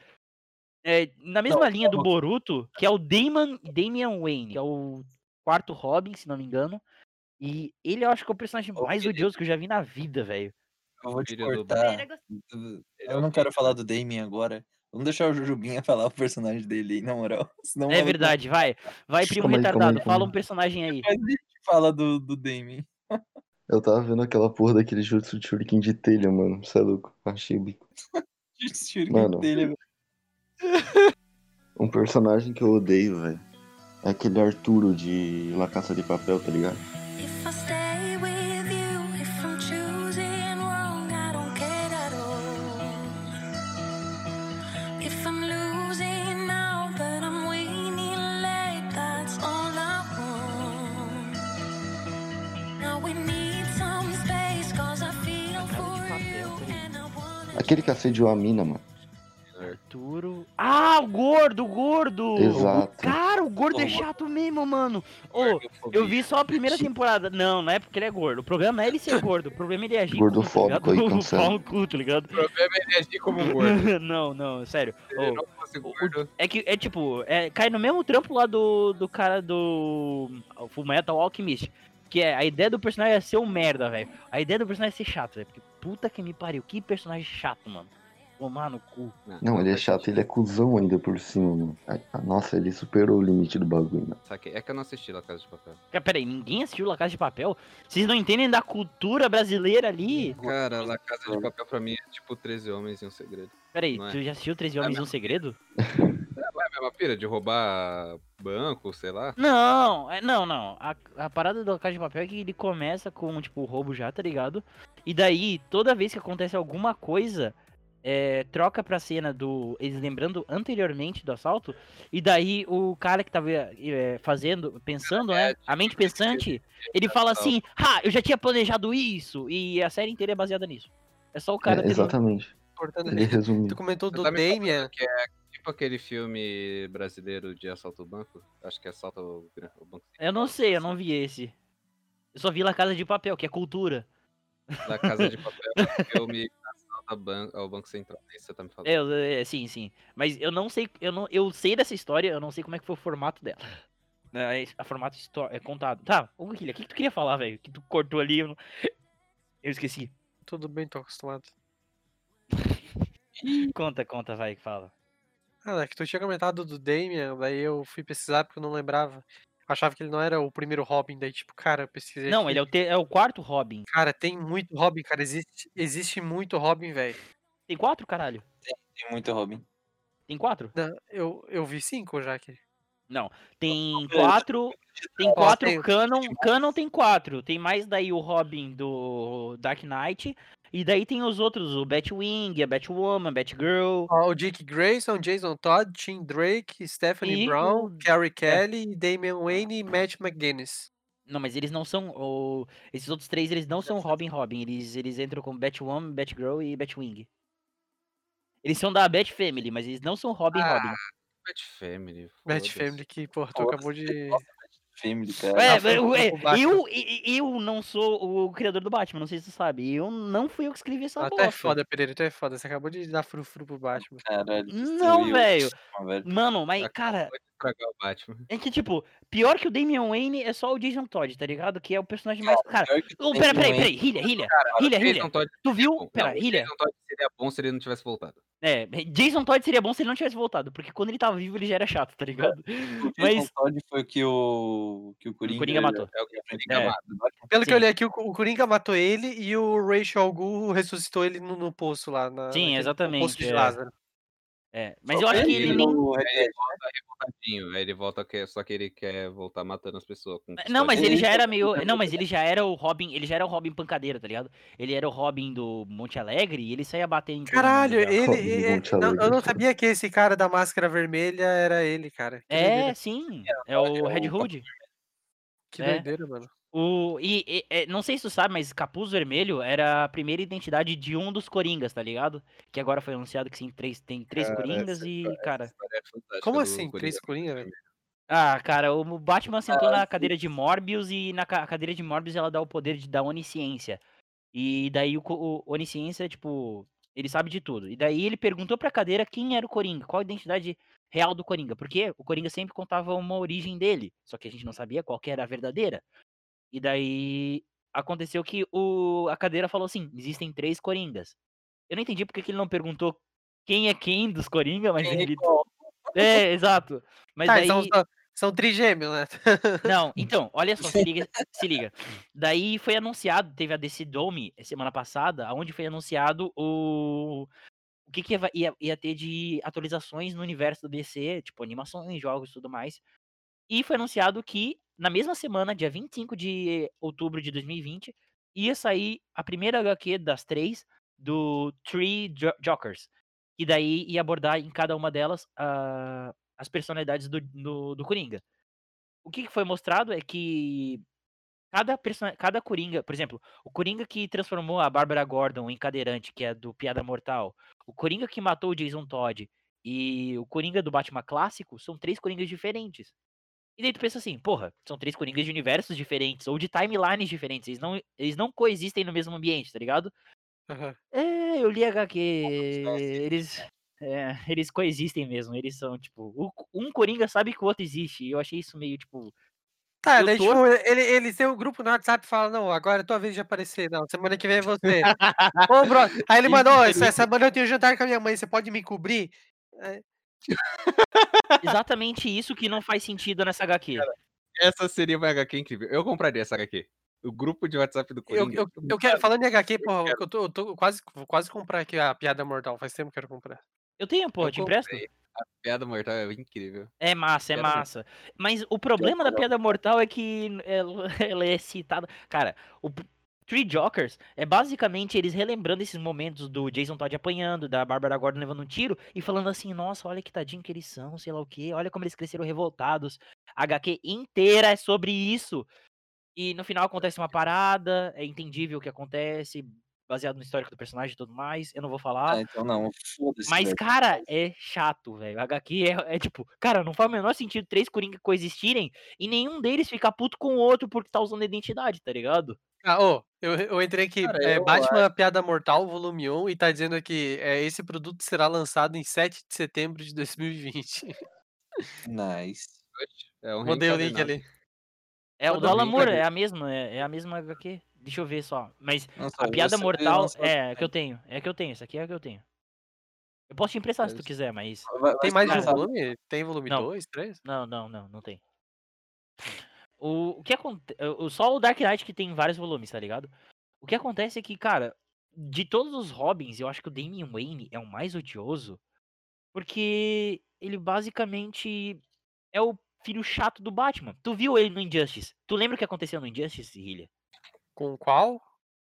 É, na mesma Não, linha do. Boruto, que é o Damon, Damian Wayne, que é o quarto Robin, se não me engano. E ele eu acho que é o personagem mais odioso que eu já vi na vida, velho. Eu vou te cortar. Eu não quero falar do Damien agora. Vamos deixar o Jujubinha [LAUGHS] falar o personagem dele aí, na moral. [LAUGHS] Senão É verdade, vai. Vai, primo retardado. Fala um personagem aí. Fala do, do Damien. Eu tava vendo aquela porra daquele jutsu de shuriken de telha, mano. Você é louco. Achei o bico. [LAUGHS] Jutsu Shuriken Mano. de telha. Um personagem que eu odeio, velho. É aquele Arturo de La Caça de Papel, tá ligado? Aquele que assediou a mina, mano. Arturo. Ah, o gordo, o gordo! Exato. Cara, o gordo é chato mesmo, mano. Ô, Eu vi só a primeira temporada. Não, não é porque ele é gordo. O problema é ele ser gordo. O problema é ele agir Gordofóbico como, tá aí, [LAUGHS] cancela. Cu, tá ligado? O problema é ele agir como um gordo. [LAUGHS] não, não, sério. Ô, não fosse gordo, é que, é tipo, é, cai no mesmo trampo lá do, do cara do Fullmetal Alchemist. Que é, a ideia do personagem é ser um merda, velho. A ideia do personagem é ser chato, velho. Porque puta que me pariu, que personagem chato, mano. Tomar no cu. Não, ele é chato, ele é cuzão ainda por cima, mano. Ah, Nossa, ele superou o limite do bagulho, mano. Saquei. É que eu não assisti La Casa de Papel. Cara, peraí, ninguém assistiu La Casa de Papel? Vocês não entendem da cultura brasileira ali? Cara, La Casa de Papel pra mim é tipo 13 Homens e um Segredo. Peraí, é? tu já assistiu 13 Homens e um Segredo? [LAUGHS] Não é a mesma pira de roubar banco, sei lá? Não, é, não, não. A, a parada do Casa de Papel é que ele começa com, tipo, o roubo já, tá ligado? E daí, toda vez que acontece alguma coisa, é, troca pra cena do. Eles lembrando anteriormente do assalto. E daí o cara que tava é, fazendo, pensando, né? A mente pensante, ele fala assim, ah, eu já tinha planejado isso. E a série inteira é baseada nisso. É só o cara É, exatamente. Importante. Ele resumiu. Tu comentou do Damien. Que é tipo aquele filme brasileiro de assalto ao banco? Acho que é assalto ao, banco. Eu não sei, eu não vi esse. Eu só vi La Casa de Papel, que é cultura. La Casa de [LAUGHS] Papel é um filme assalto ao banco, ao banco Central. É isso que você tá me falando. É, é, sim, sim. Mas eu não sei, eu não, eu sei dessa história, eu não sei como é que foi o formato dela. [LAUGHS] É, a formato é contado. Tá, ô Guilherme, o que, que tu queria falar, velho? Que tu cortou ali, eu, não- [LAUGHS] eu esqueci. Tudo bem, tô acostumado. Conta, conta, vai, fala. Ah, é que tu tinha comentado do Damien, daí eu fui pesquisar porque eu não lembrava. Achava que ele não era o primeiro Robin, daí tipo, cara, eu pesquisei Não, aqui. ele é o, te- é o quarto Robin. Cara, tem muito Robin, cara. Existe, existe muito Robin, velho. Tem quatro, caralho? Tem muito Robin. Tem quatro? Não, Eu, eu vi cinco já aqui. Não. Tem quatro. Tem quatro tem- canon. Canon tem quatro. Tem mais daí o Robin do Dark Knight. E daí tem os outros, o Batwing, a Batwoman, Batgirl. Ó, o Dick Grayson, Jason Todd, Tim Drake, Stephanie E Brown, Carrie Kelly, Damian Wayne e Matt McGuinness. Não, mas eles não são. O... Esses outros três, eles não são Robin Robin. Eles, eles entram como Batwoman, Batgirl e Batwing. Eles são da Bat Family, mas eles não são Robin Ah, Robin. Bat Family. Foda-se. Family, que, porra, tu Nossa, acabou de. Family, cara. Eu, é, Batman. eu, e- e- eu não sou o criador do Batman, não sei se tu sabe. Eu não fui eu que escrevi essa Ah, tu é bosta. foda, Pereira, tu é foda. Você acabou de dar frufru pro Batman. Caralho. Não, velho. Mano, mas, cara, é que, tipo, pior que o Damian Wayne é só o Jason Todd, tá ligado? Que é o personagem mais. Cara, tem pera, peraí, peraí, Hilha, Hilha. Hilha, Hilha. Tu viu? Pera, Hilha. Jason Todd seria bom se ele não tivesse voltado. É, Jason Todd seria bom se ele não tivesse voltado, porque quando ele tava vivo ele já era chato, tá ligado? O Mas- Jason Todd foi o que o, que o Coringa, Coringa matou. É o que o Coringa É. mata. Pelo que Sim. eu olhei aqui, o, o Coringa matou ele e o Rachel Gu ressuscitou ele no, no poço lá. Na, Sim, naquele- no exatamente, Poço de é. Lázaro. É, mas eu acho que ele ele nem. Dead. ele volta revoltadinho. Aí ele volta, que, só que ele quer voltar matando as pessoas. com Não, mas ele Ele já era meio. [LAUGHS] Não, mas ele já era o Robin. Ele já era o Robin pancadeiro, tá ligado? Ele era o Robin do Monte Alegre e ele saía batendo Caralho, ele. Robin é- não, eu não sabia que esse cara da máscara vermelha era ele, cara. Que É, doideira. sim. É o Red Hood. Que é. doideira, mano. O, e, e- é, não sei se tu sabe, mas Capuz Vermelho era a primeira identidade de um dos Coringas, tá ligado? Que agora foi anunciado que sim, três, tem três Cara, Coringas essa e, história- cara. é Como assim? Três Coringa, velho? Ah, cara, o Batman sentou na cadeira de Morbius e na ca- cadeira de Morbius ela dá o poder de, da onisciência. E daí o, o onisciência, tipo, ele sabe de tudo. E daí ele perguntou pra cadeira quem era o Coringa, qual a identidade real do Coringa. Porque o Coringa sempre contava uma origem dele, só que a gente não sabia qual que era a verdadeira. E daí aconteceu que o, a cadeira falou assim: existem três Coringas. Eu não entendi porque que ele não perguntou quem é quem dos Coringa, mas é ele. É, exato. Mas Tá, daí. são, são, trigêmeos, né? Não, então, olha só, se liga, [LAUGHS] se liga. Daí foi anunciado, teve a DC Dome semana passada, onde foi anunciado o o que, que ia, ia, ia ter de atualizações no universo do DC, tipo animações, jogos e tudo mais. E foi anunciado que na mesma semana, dia 25 de outubro de 2020, ia sair a primeira HQ das três do Three Jo- Jokers. E daí ia abordar em cada uma delas ah, as personalidades do, do, do Coringa. O que foi mostrado é que cada, cada Coringa, por exemplo, o Coringa que transformou a Bárbara Gordon em cadeirante, que é do Piada Mortal, o Coringa que matou o Jason Todd e o Coringa do Batman clássico são três Coringas diferentes. E daí tu pensa assim, porra, são três Coringas de universos diferentes, ou de timelines diferentes, eles não, eles não coexistem no mesmo ambiente, tá ligado? Aham. É, eu li HQ, eles, é, eles coexistem mesmo, eles são, tipo, o- um Coringa sabe que o outro existe, e eu achei isso meio, tipo, Tá, Eu daí, tô- tipo, ele, eles têm um grupo no WhatsApp e falam, não, agora é tua vez de aparecer. Não, semana que vem é você. [LAUGHS] Ô, bro. Aí ele mandou, "Ó, essa essa semana eu tenho jantar com a minha mãe, você pode me cobrir? Exatamente isso que não faz sentido nessa HQ. Essa seria uma HQ incrível. Eu compraria essa HQ. O grupo de WhatsApp do Eu, Coringa. eu, eu quero, falando em HQ, porra, eu tô, eu tô quase, vou quase comprar aqui a Piada Mortal, faz tempo que eu quero comprar. Eu tenho, pô, Eu te empresto? A piada mortal é incrível. É massa, é massa. Mas o problema da piada mortal é que ela, [LAUGHS] ela é citada. Cara, o Three Jokers é basicamente eles relembrando esses momentos do Jason Todd apanhando, da Bárbara Gordon levando um tiro e falando assim: nossa, olha que tadinho que eles são, sei lá o quê, olha como eles cresceram revoltados. A HQ inteira é sobre isso. E no final acontece uma parada, é entendível o que acontece, baseado no histórico do personagem e tudo mais. Eu não vou falar. Ah, então não, foda-se. Mas, velho. cara, é chato, velho. HQ é, é tipo, cara, não faz o menor sentido três Coringa coexistirem e nenhum deles ficar puto com o outro porque tá usando a identidade, tá ligado? Ah, ô, eu, eu entrei aqui, Cara, é, eu Batman Piada Mortal, volume 1, e tá dizendo aqui, é, esse produto será lançado em 7 de setembro de 2020. Nice. [LAUGHS] É um Mandei o link ali. É o do Alan Moore, é a mesma, é, é a mesma HQ. Deixa eu ver só. Mas Nossa, a piada mortal é a que eu tenho. É a que eu tenho. Essa aqui é a que eu tenho. Eu posso te emprestar se tu quiser, mas. Tem mais de um volume? Tem volume Não. 2, 3? Não, não, não, não tem. O, o que acontece. Só o Dark Knight que tem vários volumes, tá ligado? O que acontece é que, cara, de todos os Robins, eu acho que o Damian Wayne é o mais odioso. Porque ele basicamente é o filho chato do Batman. Tu viu ele no Injustice? Tu lembra o que aconteceu no Injustice, Hillia? Com qual?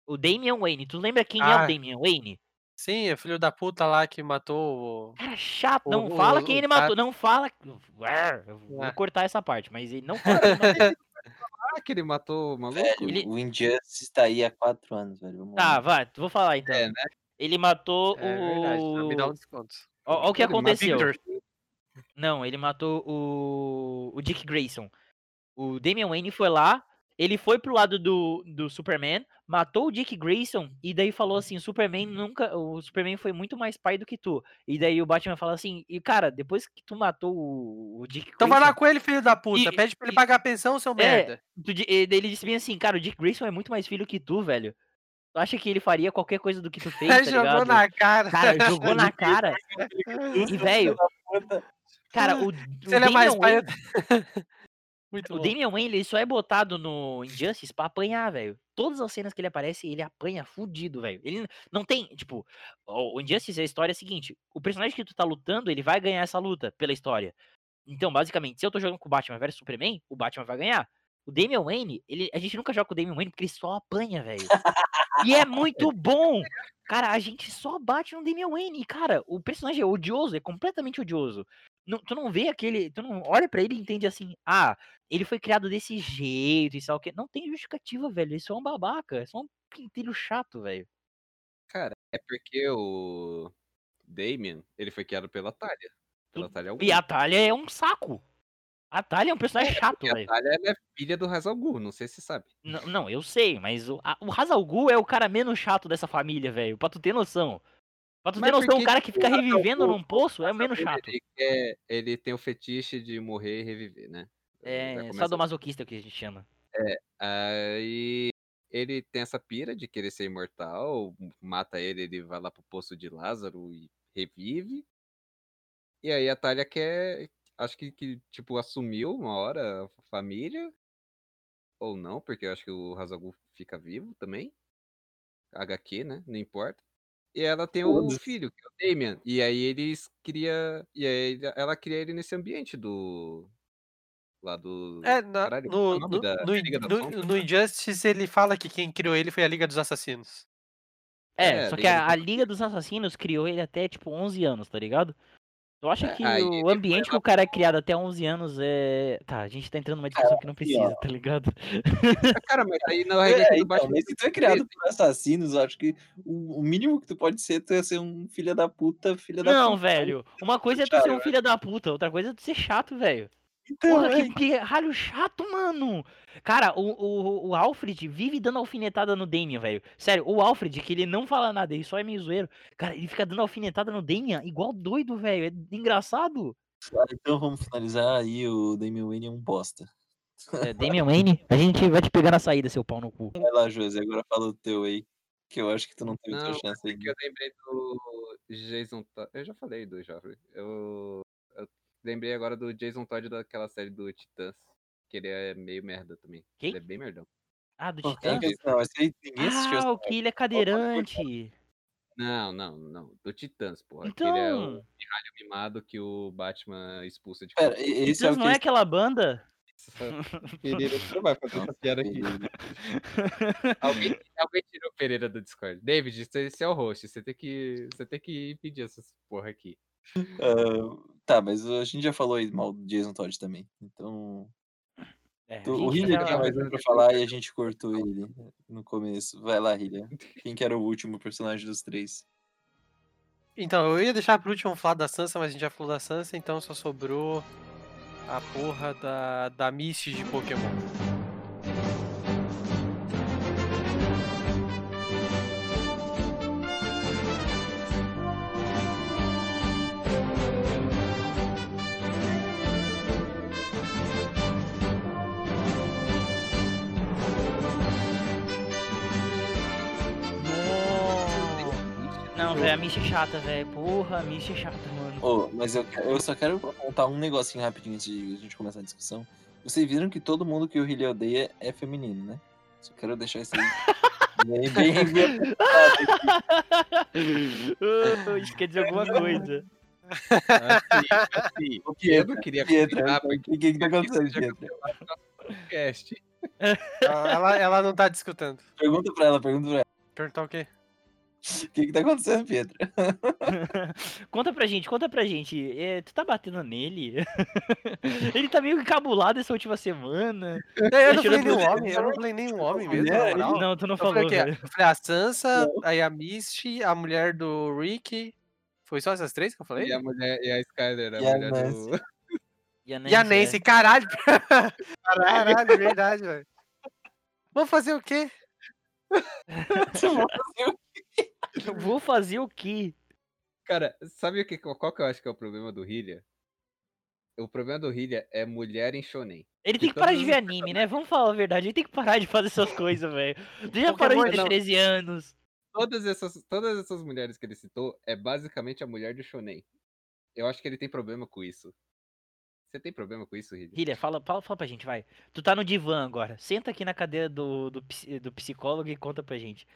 O Damian Wayne. Tu lembra quem é Ah. o Damian Wayne? Sim, é filho da puta lá que matou o... Cara chato. O- Não o- fala o quem ele matou. Não fala. Ué, Eu vou Ah. cortar essa parte, mas ele não [LAUGHS] fala. Ah, que ele matou o maluco? Velho, Ele- o Injustice tá aí há quatro anos, velho. Tá, vai, vou falar então. É, né? Ele matou É verdade, tá, me dá um o. desconto. Ó o que aconteceu. Não, ele matou o. O Dick Grayson. O Damian Wayne foi lá, ele foi pro lado do, do Superman, matou o Dick Grayson e daí falou assim: o Superman nunca. O Superman foi muito mais pai do que tu. E daí o Batman fala assim: e cara, depois que tu matou o, o Dick Então vai lá com ele, filho da puta. E- Pede pra ele e- pagar a pensão, seu merda. tu e ele disse bem assim: cara, o Dick Grayson é muito mais filho que tu, velho. Tu acha que ele faria qualquer coisa do que tu fez, [LAUGHS] tá Jogou ligado? na cara. Cara, jogou na [LAUGHS] cara. E, velho, cara, o, o Se ele é mais pai. [LAUGHS] Muito O bom. Damian Wayne, ele só é botado no Injustice pra apanhar, velho. Todas as cenas que ele aparece, ele apanha fudido, velho. Ele não tem, tipo, o Injustice, a história é a seguinte, o personagem que tu tá lutando, ele vai ganhar essa luta pela história. Então, basicamente, se eu tô jogando com o Batman versus Superman, o Batman vai ganhar. O Damian Wayne, ele, a gente nunca joga com o Damian Wayne porque ele só apanha, velho. E é muito bom! Cara, a gente só bate no Damian Wayne. Cara, o personagem é odioso, é completamente odioso. Não- tu não vê aquele. Tu não olha pra ele e entende assim, ah, ele foi criado desse jeito e tal o quê. Não tem justificativa, velho. Isso é um babaca. É só um pintelho chato, velho. Cara, é porque o Damien, ele foi criado pela Talia. Pela Talia E a Talia é um saco. A Talia é um personagem chato, E a velho. Talia é filha do Hazal Ghul, não sei se você sabe. Não, não, eu sei, mas o, a- o Hazal Ghul é o cara menos chato dessa família, velho. Pra tu ter noção. Pra tu ter noção, o cara que fica revivendo num poço é menos chato. Ele, quer- ele tem o fetiche de morrer e reviver, né? É, começa sadomasoquista que a gente chama. Aí ele tem essa pira de querer ser imortal, mata ele, ele vai lá pro poço de Lázaro e revive. E aí a Talia quer, acho que, que tipo, assumiu uma hora a família. Ou não, porque eu acho que o Hazagul fica vivo também. HQ, né? Não importa. E ela tem um filho, que é o Damian. E aí eles cria. E aí ela cria ele nesse ambiente do. Lá do. É, na- Caralho, é no, no, da no, no- no Injustice ele fala que quem criou ele foi a Liga dos Assassinos. É, É, só que a, a Liga dos Assassinos criou ele até, tipo, 11 anos, tá ligado? Tu acha É, que aí o foi ambiente que o cara é criado até 11 anos é... Tá, a gente tá entrando numa discussão que não precisa, tá ligado? Cara, mas aí na [LAUGHS] É, então, mas se tu é criado por assassinos, eu acho que o, o mínimo que tu pode ser, tu é ser um filho da puta, filho da Não, puta. velho. Uma coisa é tu ser um filho da puta, outra coisa é tu ser chato, velho. Então, Porra, é, que pirralho chato, mano. Cara, o, o, o Alfred vive dando alfinetada no Damian, velho. Sério, o Alfred, que ele não fala nada, ele só é meio zoeiro. Cara, ele fica dando alfinetada no Damian, igual doido, velho. É engraçado. Ah, então vamos finalizar aí, o Damian Wayne é um bosta. É, Damian Wayne, a gente vai te pegar na saída, seu pau no cu. Vai lá, José, agora fala o teu aí. Que eu acho que tu não teve Não, tua chance é que eu lembrei do Jason Todd. Eu já falei do Joffrey. Eu lembrei agora do Jason Todd daquela série do Titãs. Que ele é meio merda também. Quem? Ele é bem merdão. Ah, do Pô, Titã? quem que- Não, esse ninguém assistiu Ah, o que ele é cadeirante. Não, não, não. Do Titãs, porra. que ele é o Então, pirralho mimado que o Batman expulsa de Pera, casa. esse é Titãs o não é que aquela banda? [LAUGHS] Pereira, você não vai fazer essa piada aqui. Alguém, alguém tirou o Pereira do Discord. David, você, é o host. Você tem que, você tem que impedir essas porra aqui. Ah, tá, mas a gente já falou aí mal do Jason Todd também. Então. É, tu- o já- tinha mais um pra falar e a gente cortou ele no começo. Vai lá, Hillier. Quem que era o último personagem dos três? Então, eu ia deixar pro último falar da Sansa, mas a gente já falou da Sansa, então só sobrou a porra da, da Misty de Pokémon. Velho, a Misty é chata, velho. Porra, a Misty é chata, mano. Oh, mas eu, eu só quero contar um negocinho rapidinho antes de a gente começar a discussão. Vocês viram que todo mundo que o Hillier odeia é feminino, né? Só quero deixar isso aí bem, [LAUGHS] bem, bem Isso quer dizer alguma coisa. Assim, assim, O não queria Pietra, comentar o porque que, que tá acontecendo, podcast. Ela, ela, não tá discutando. Pergunta pra ela, pergunta pra ela. Perguntar o quê? O [LAUGHS] que, que tá acontecendo, Pietra? [LAUGHS] conta pra gente, conta pra gente. é, tu tá batendo nele? [LAUGHS] Ele tá meio encabulado essa última semana. Eu, eu não falei nenhum ver. homem, eu não falei nenhum homem mesmo. Não, tu não Eu falei falou, o quê? velho. Eu falei a Sansa, aí a Misty, a mulher do Rick. Foi só essas três que eu falei? E a mulher, e a Skyler, a E a mulher do. E a E a Nancy, Nancy, caralho! Caralho, verdade, velho. Vamos fazer o quê? É. Vou fazer o quê? Cara, sabe o que, qual que eu acho que é o problema do Hillier? O problema do Hillier é mulher em shonen. Ele tem que parar de ver anime, né? Vamos falar a verdade. Ele tem que parar de fazer essas coisas, velho. Tu já parou de ter não. 13 anos. Todas essas, todas essas mulheres que ele citou é basicamente a mulher do shonen. Eu acho que ele tem problema com isso. Você tem problema com isso, Hillier? Hillier, fala, fala, fala pra gente, vai. Tu tá no divã agora. Senta aqui na cadeira do, do, do psicólogo e conta pra gente.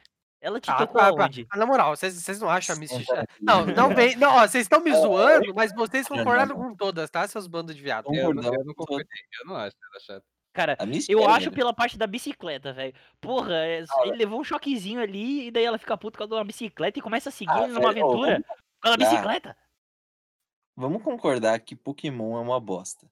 Ela te Ah, tocou ah, aonde? ah, na moral, vocês não acham a Misty Conta chata? aqui. Não, não vem. Não, ó, vocês estão me zoando, mas vocês concordaram com todas, tá? Seus bandos de viado. Não. Eu, não- eu não com concordei, eu não acho ela chata. Cara, A eu é acho linda. pela parte da bicicleta, velho. Porra, é- ele levou um choquezinho ali e daí ela fica puta por causa de uma bicicleta e começa a seguir Ah, ele numa velho, aventura vamos da concordar. bicicleta. Vamos concordar que Pokémon é uma bosta.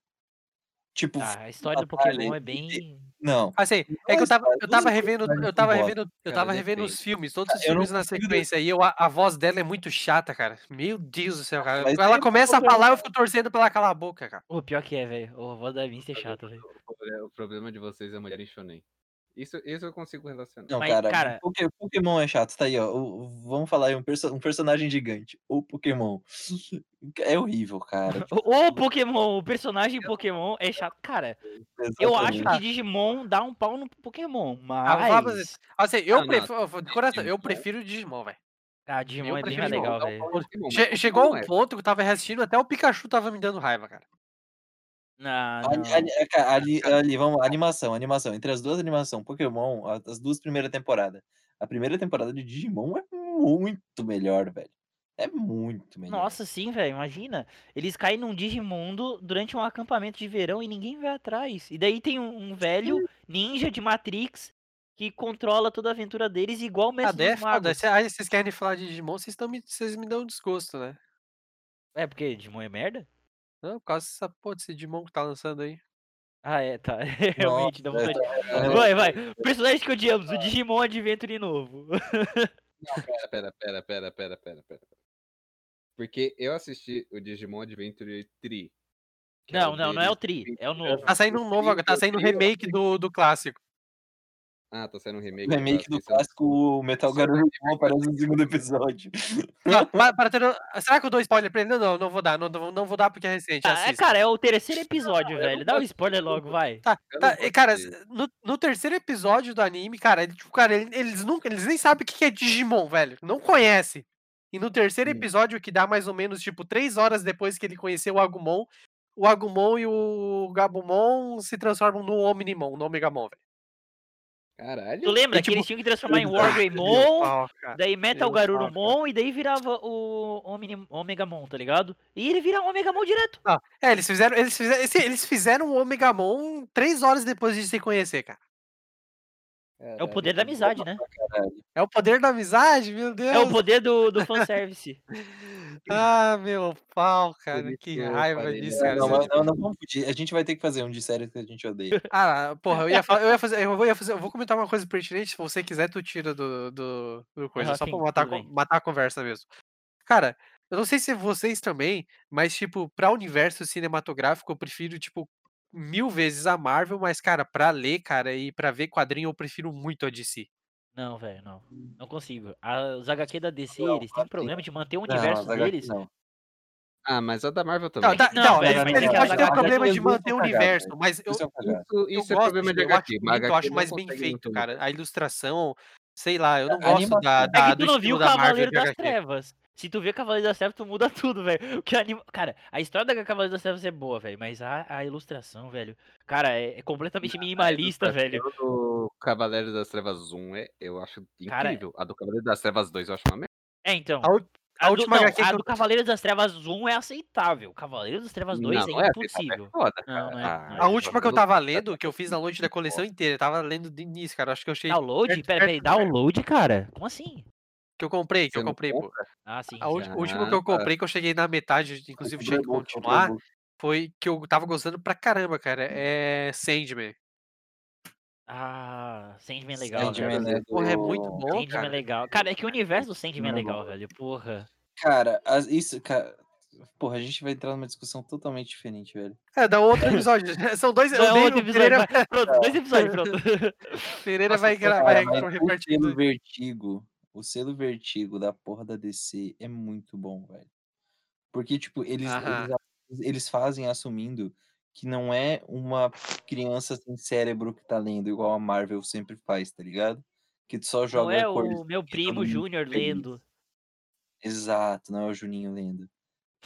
Tipo, Ah, a história do Pokémon é bem. Não. Assim, é que eu tava, eu tava revendo, eu tava que revendo, eu tava revendo os filmes, todos os filmes na sequência, e eu, a, a voz dela é muito chata, cara. Meu Deus do céu, cara. Mas Ela começa a falar, eu fico torcendo pra ela calar a boca, cara. Ô, pior que é, velho. A voz da Vinci é chata, velho. O O problema de vocês é mulher em shonen. Isso, isso eu consigo relacionar. Não, Mas, cara, cara- Poké- Pokémon é chato, tá aí, ó. vamos falar aí, um, perso- um personagem gigante. O Pokémon. [LAUGHS] É horrível, cara. [LAUGHS] O, o Pokémon, o personagem Pokémon é [LAUGHS] chato. Cara, eu acho Exatamente. que Digimon dá um pau no Pokémon, Ah, mas. Assim, eu Não, não, prefiro, de coração, eu Digimon- prefio o Digimon, velho. Ah, Digimon eu é bem prefiro mais legal, um velho. chegou um é- ponto que eu tava reassistindo, até o Pikachu tava me dando raiva, cara. Ah, Ali, não. ali- é, cara, ali- ali, vamos, animação, animação. Entre as duas animações, Pokémon, as duas primeiras temporadas. A primeira temporada de Digimon é muito melhor, velho. É muito melhor. Nossa, sim, velho. Imagina. Eles caem num Digimundo durante um acampamento de verão e ninguém vai atrás. E daí tem um, um velho ninja de Matrix que controla toda a aventura deles igual o Ah, Mestre dos. Magos. Cê- Aí vocês querem falar de Digimon, vocês estão me, vocês me dão desgosto, né? É porque Digimon é merda? Não, por causa dessa porra desse Digimon que tá lançando aí. Ah, é, tá. [LAUGHS] Realmente, dá vontade. [LAUGHS] Vai, vai. [LAUGHS] Personagem que odiamos, o Digimon Adventure novo. Pera, pera, pera, pera, pera, pera, pera. Porque eu assisti o Digimon Adventure 3. que é Não, não, não é o Tri, é o novo. Tá saindo um novo tá saindo um remake do, do clássico. Ah, tá saindo um remake. O remake do clássico, o Metal não aparece no segundo episódio. Não, para, para ter... Será que eu dou spoiler pra ele? Não, não, não vou dar. Não, não, não vou dar porque é recente. Ah, é, cara, é o terceiro episódio, velho. Dá um spoiler logo, vai. Tá, tá, e, cara, no, no terceiro episódio do anime, cara, ele, tipo, cara, ele- eles nunca, eles nem sabem o que que é Digimon, velho. Não conhece. E no terceiro Hum. episódio, que dá mais ou menos, tipo, três horas depois que ele conheceu o Agumon, o Agumon e o Gabumon se transformam no Omnimon, no Omegamon, velho. Caralho. Tu lembra E, que eles tipo, tinham que transformar em Wargreymon, daí Metal. Garurumon e daí virava o Omni- Omegamon, tá ligado? E ele vira Omegamon direto. É, eles fizeram, eles fizeram, eles fizeram o Omegamon três horas depois de se conhecer, cara. É o poder da amizade, né? É o poder da amizade, meu Deus. É o poder do, do [LAUGHS] fanservice. Ah, meu pau, cara. Que raiva disso, né? cara. Não, é não, não vamos fugir. A gente vai ter que fazer um de séries que a gente odeia. [LAUGHS] Ah, porra, eu ia, fa- eu ia fazer, eu vou, ia fazer, eu vou comentar uma coisa pertinente, se você quiser, tu tira do, do, do coisa, Aham, só sim, pra matar, matar a conversa mesmo. Cara, eu não sei se vocês também, mas, tipo, pra universo cinematográfico, eu prefiro, tipo, mil vezes a Marvel, mas, cara, pra ler, cara, e pra ver quadrinho, eu prefiro muito a DC. Não, velho, não. Não consigo. A- os HQ da DC, Não, eles têm assim, problema de manter o Não, universo HQ deles. não. Ah, mas a da Marvel Não, também. tá, Não, então, velho, ele, mas ele é pode ter problema de muito manter o universo, velho. mas eu, Isso é. Isso, eu é gosto, problema de eu acho HQ. Mas bonito, eu acho mais não bem feito, cara. A ilustração, sei lá, eu não A gosto animação. da, É da, que do tu não viu o da Marvel Cavaleiro das HQ. Trevas. Se tu vê Cavaleiro das Trevas, tu muda [LAUGHS] tudo, velho. O que anima... Cara, a história da Cavaleiro das Trevas é boa, velho. Mas a, a ilustração, velho. Cara, é, é completamente minimalista, velho. A do Cavaleiro das Trevas 1 é, eu acho Cara, incrível. A do Cavaleiro das Trevas 2 eu acho uma merda. É, então. A, a A do, última não, HQ a eu do Cavaleiro das Trevas 1 é aceitável. Cavaleiro das Trevas 2 não, é não é impossível. É foda, Não, não é, cara. não é. A última que eu tava lendo, que eu fiz na noite da coleção inteira, tava lendo de início, cara. Acho que eu cheguei. Download? Pera, peraí, download, cara? Como assim? Que eu comprei, que Você eu comprei, pô. Ah, sim. A ulti- última que eu comprei, que eu cheguei na metade, inclusive tinha que continuar, foi que eu tava gostando pra caramba, cara. É Sandman. Ah, Sandman é legal, Sandman, né, Porra, é muito bom, Sandman é cara. legal. Cara, é que o universo do Sandman é legal, velho. Porra. Cara, isso, cara. Porra, a gente vai entrar numa discussão totalmente diferente, velho. É, dá outro [LAUGHS] episódio. [LAUGHS] São dois. Não, eu dei- outro o episódio. Pereira, vai- Pronto, dois [LAUGHS] episódios, pronto. Pereira Nossa, vai, gra- Cara, vai mas o repartir. selo vertigo, o selo vertigo da porra da DC é muito bom, velho. Porque, tipo, eles, eles, eles fazem assumindo que não é uma criança sem cérebro que tá lendo, igual a Marvel sempre faz, tá ligado? Que tu só Não joga é cores o meu primo Júnior lendo. Exato, não é o Juninho lendo.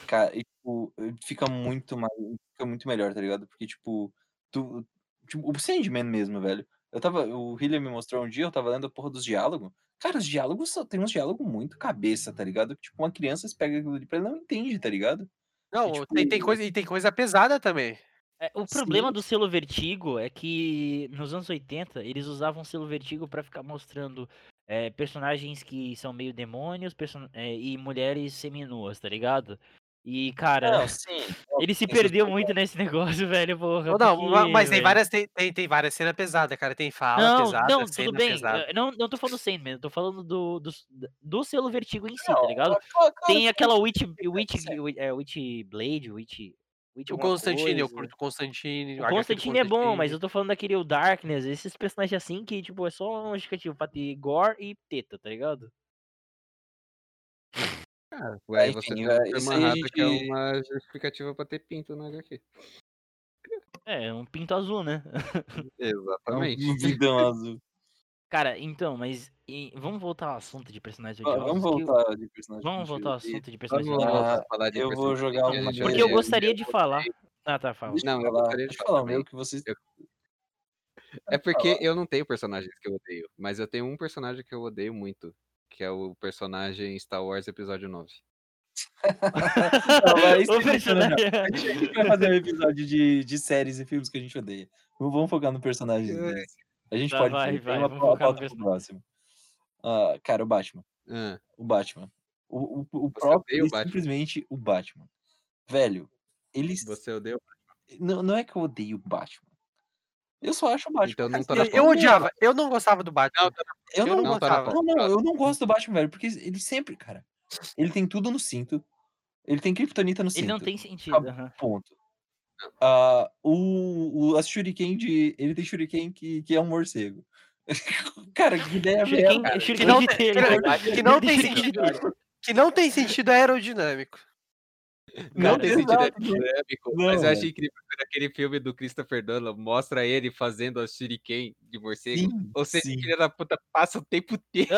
Cara, e, tipo, fica muito mais, fica muito melhor, tá ligado? Porque, tipo, tu, tipo, o Sandman mesmo, velho. Eu tava, o Hillian me mostrou um dia, eu tava lendo a porra dos diálogos. Cara, os diálogos só tem uns diálogos muito cabeça, tá ligado? Tipo, uma criança se pega aquilo ali pra ele não entende, tá ligado? Não, tipo, tem, tem coisa, e tem coisa pesada também. É, o problema Sim. do selo Vertigo é que nos anos 80 eles usavam o selo Vertigo pra ficar mostrando é, personagens que são meio demônios person- é, e mulheres seminuas, tá ligado? E, cara, Não, sim. [LAUGHS] ele se perdeu muito nesse [LAUGHS] negócio, velho, porra. Não, não, porque, mas tem velho, várias, tem, tem, tem várias cenas pesadas, cara. Tem fala Não, pesada, não, tudo bem. pesada. eu Não, não tô falando do Sandman, eu tô falando do, do, do selo Vertigo em si, tá ligado? claro, Tem aquela Witch, Witch. Witch, é, Witch Blade, Witch, Witch O Constantine, eu curto o Constantine. O do Constantine é bom, mas Constantine. eu tô falando daquele o Darkness, esses personagens assim que, tipo, é só um justificativo pra ter gore e teta, tá ligado? Ah, ué, enfim, você tem é, o isso Super aí a Manhattan, que é gente- uma justificativa pra ter pinto na HQ. É, um pinto azul, né? [LAUGHS] Exatamente. [LAUGHS] Um vidão azul. Cara, então, mas e- vamos voltar ao assunto de personagens odiosos. Vamos que eu- voltar de personagem. Vamos gente voltar ao assunto de personagens Vamos odiosos. voltar a falar de eu vou personagem jogar que a uma gente Porque eu gostaria de falar. Ah, tá, fala. Não, eu gostaria de falar falar o meu também. que vocês. Eu- É porque eu não tenho personagens que eu odeio, mas eu tenho um personagem que eu odeio muito, que é o personagem Star Wars Episódio 9. Não, mas isso O a gente não- personagem... A gente, a gente vai fazer um episódio de, de séries e filmes que a gente odeia. Vamos vamos focar no personagem deles. A gente Tá, pode vai, vai, uma vamos pauta focar no pro próximo. Ah, cara, o Batman. Ah, O Batman. O, o, o próprio, o Batman? simplesmente o Batman. Velho, eles. você odeia o Não, não é que eu odeio o Batman. Eu só acho o Batman. Então não cara, tá na Eu, odiava, eu não gostava do Batman. Eu eu não, não tá na gostava. Não, não, eu não gosto do Batman, velho, porque ele sempre, cara. Ele tem tudo no cinto. Ele tem Kryptonita no cinto. Ele não tem sentido. Ponto. Ah, o, o, a Shuriken de. Ele tem Shuriken que, que é um morcego. [LAUGHS] Cara, que ideia Shuriken, merda. Shuriken Que não de tem- que não tem sentido. Que não tem sentido [LAUGHS] aerodinâmico. Não Cara, tem sentido exato, aerodinâmico, não, mas eu achei incrível quando aquele filme do Christopher Nolan mostra ele fazendo a shuriken de morcego. Sim, Ou seja, sim. o filho da puta passa o tempo [LAUGHS] inteiro.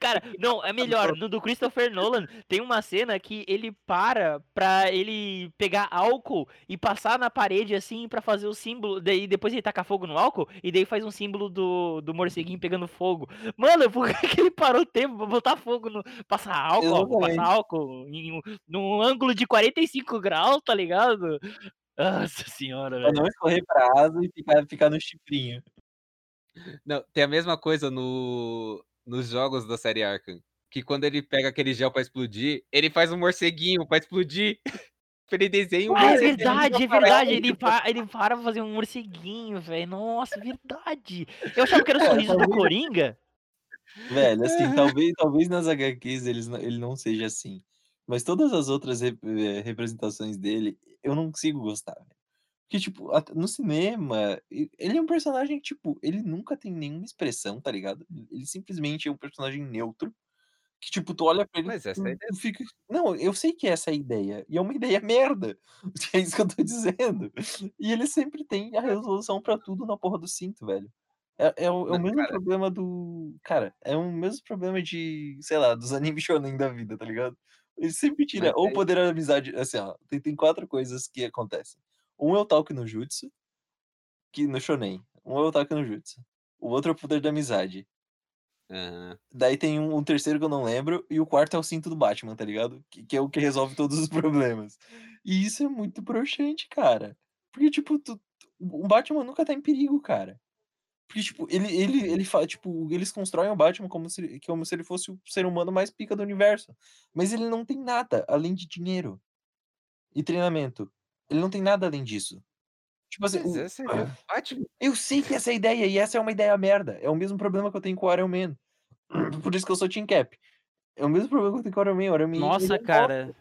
Cara, não, é melhor. No do Christopher Nolan tem uma cena que ele para pra ele pegar álcool e passar na parede assim pra fazer o símbolo. Daí depois ele taca fogo no álcool e daí faz um símbolo do, do morceguinho pegando fogo. Mano, por que, [LAUGHS] que ele parou o tempo pra botar fogo no. Passar álcool, passar álcool em um, num ângulo de 45 graus, tá ligado? Nossa senhora, Pra velho. não escorrer pra asa e ficar, ficar no chifrinho. Não, tem a mesma coisa no, nos jogos da série Arkham. Que quando ele pega aquele gel pra explodir, ele faz um morceguinho pra explodir. [LAUGHS] ele desenha um Ah, é morceguinho. verdade, é verdade. Ele, pa ele para pra fazer um morceguinho, velho. Nossa, é verdade. Eu achava que era o [LAUGHS] É, sorriso do talvez- Coringa. Velho, assim, [LAUGHS] talvez, talvez nas HQs eles, não- ele não seja assim. Mas todas as outras rep- eh, representações dele, eu não consigo gostar. Porque, tipo, no cinema, ele é um personagem, que, tipo, ele nunca tem nenhuma expressão, tá ligado? Ele simplesmente é um personagem neutro. Que, tipo, tu olha pra ele. Mas essa é a ideia. fica. Não, eu sei que essa é a ideia. E é uma ideia [LAUGHS] merda. [LAUGHS] É isso que eu tô dizendo. E ele sempre tem a resolução pra tudo na porra do cinto, velho. É, é o, é o mesmo cara. problema do. Cara, é o mesmo problema de, sei lá, dos [LAUGHS] animes shonen da vida, tá ligado? Ele sempre tira ou poder da amizade. Assim, ó, tem, tem quatro coisas que acontecem. Um é o Talk no Jutsu, que no shonen. Um é o Talk no Jutsu. O outro é o poder da amizade. Aham. Daí tem um, um terceiro que eu não lembro, e o quarto é o cinto do Batman, tá ligado? Que, que é o que resolve todos os [LAUGHS] problemas. E isso é muito broxante, cara. Porque, tipo, tu- tu- o Batman nunca tá em perigo, cara. Porque, tipo, ele, ele, ele fala, tipo, eles constroem o Batman como se, ele- como se ele fosse o ser humano mais pica do universo. Mas ele não tem nada além de dinheiro e treinamento. Ele não tem nada além disso. Tipo assim, o- essa é Batman. eu sei que essa é a ideia, e essa é uma ideia merda. É o mesmo problema que eu tenho com o Iron Man. [CLEARS THROAT] Por isso que eu sou Team Cap. É o mesmo problema que eu tenho com o Iron Man. O Iron Man Nossa, é um cara.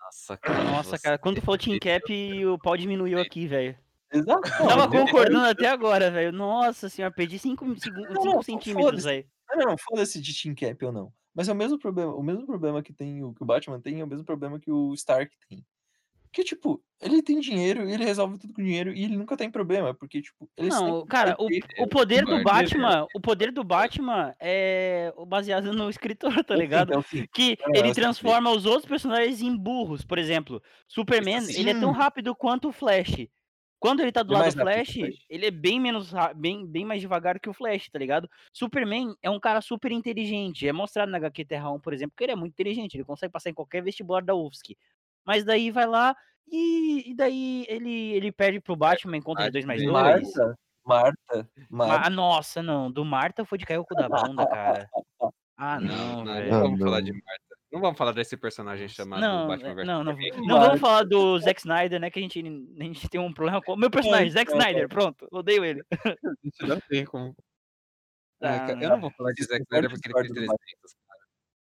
Nossa, cara. Nossa, cara. Quando tu falou Team deixa- Cap, o pau diminuiu aqui, velho. Exato. Tava concordando até agora, velho. Nossa senhora, perdi 5 Não, não, centímetros, velho. Não, não, foda-se de Team Cap ou não. Mas é o mesmo problema. O mesmo problema que tem o que o Batman tem é o mesmo problema que o Stark tem. Que, tipo, ele tem dinheiro, ele resolve tudo com dinheiro e ele nunca tem problema. Porque, tipo, ele Não, cara, o, o poder do Batman, o poder do Batman é baseado no escritor, tá ligado? então, Que Não, ele transforma os outros personagens em burros. Por exemplo, Superman, ele é tão Sim. rápido quanto o Flash. Quando ele tá do Bem lado do Flash, Flash. ele é bem menos bem, bem mais devagar que o Flash, tá ligado? Superman é um cara super inteligente. É mostrado na HQ Terra 1, por exemplo, que ele é muito inteligente, ele consegue passar em qualquer vestibular da UFSC. Mas daí vai lá e, e daí ele, ele perde pro Batman em conta de 2 mais 2. Marta, Marta, Marta. Ah, nossa, não. Do Marta foi de cair o cu da bunda, cara. [LAUGHS] Ah, não, Não, velho. não vamos falar de Marta. Não vamos falar desse personagem chamado Não, Batman é, vs não, não, não Marta. vamos falar do Zack Snyder, né? Que a gente, a gente tem um problema com. Meu personagem, Zack não, Snyder, pronto, odeio ele. [LAUGHS] A gente não tem como. [LAUGHS] Ah, cara, não eu não vou falar de Zack Snyder porque ele do 300.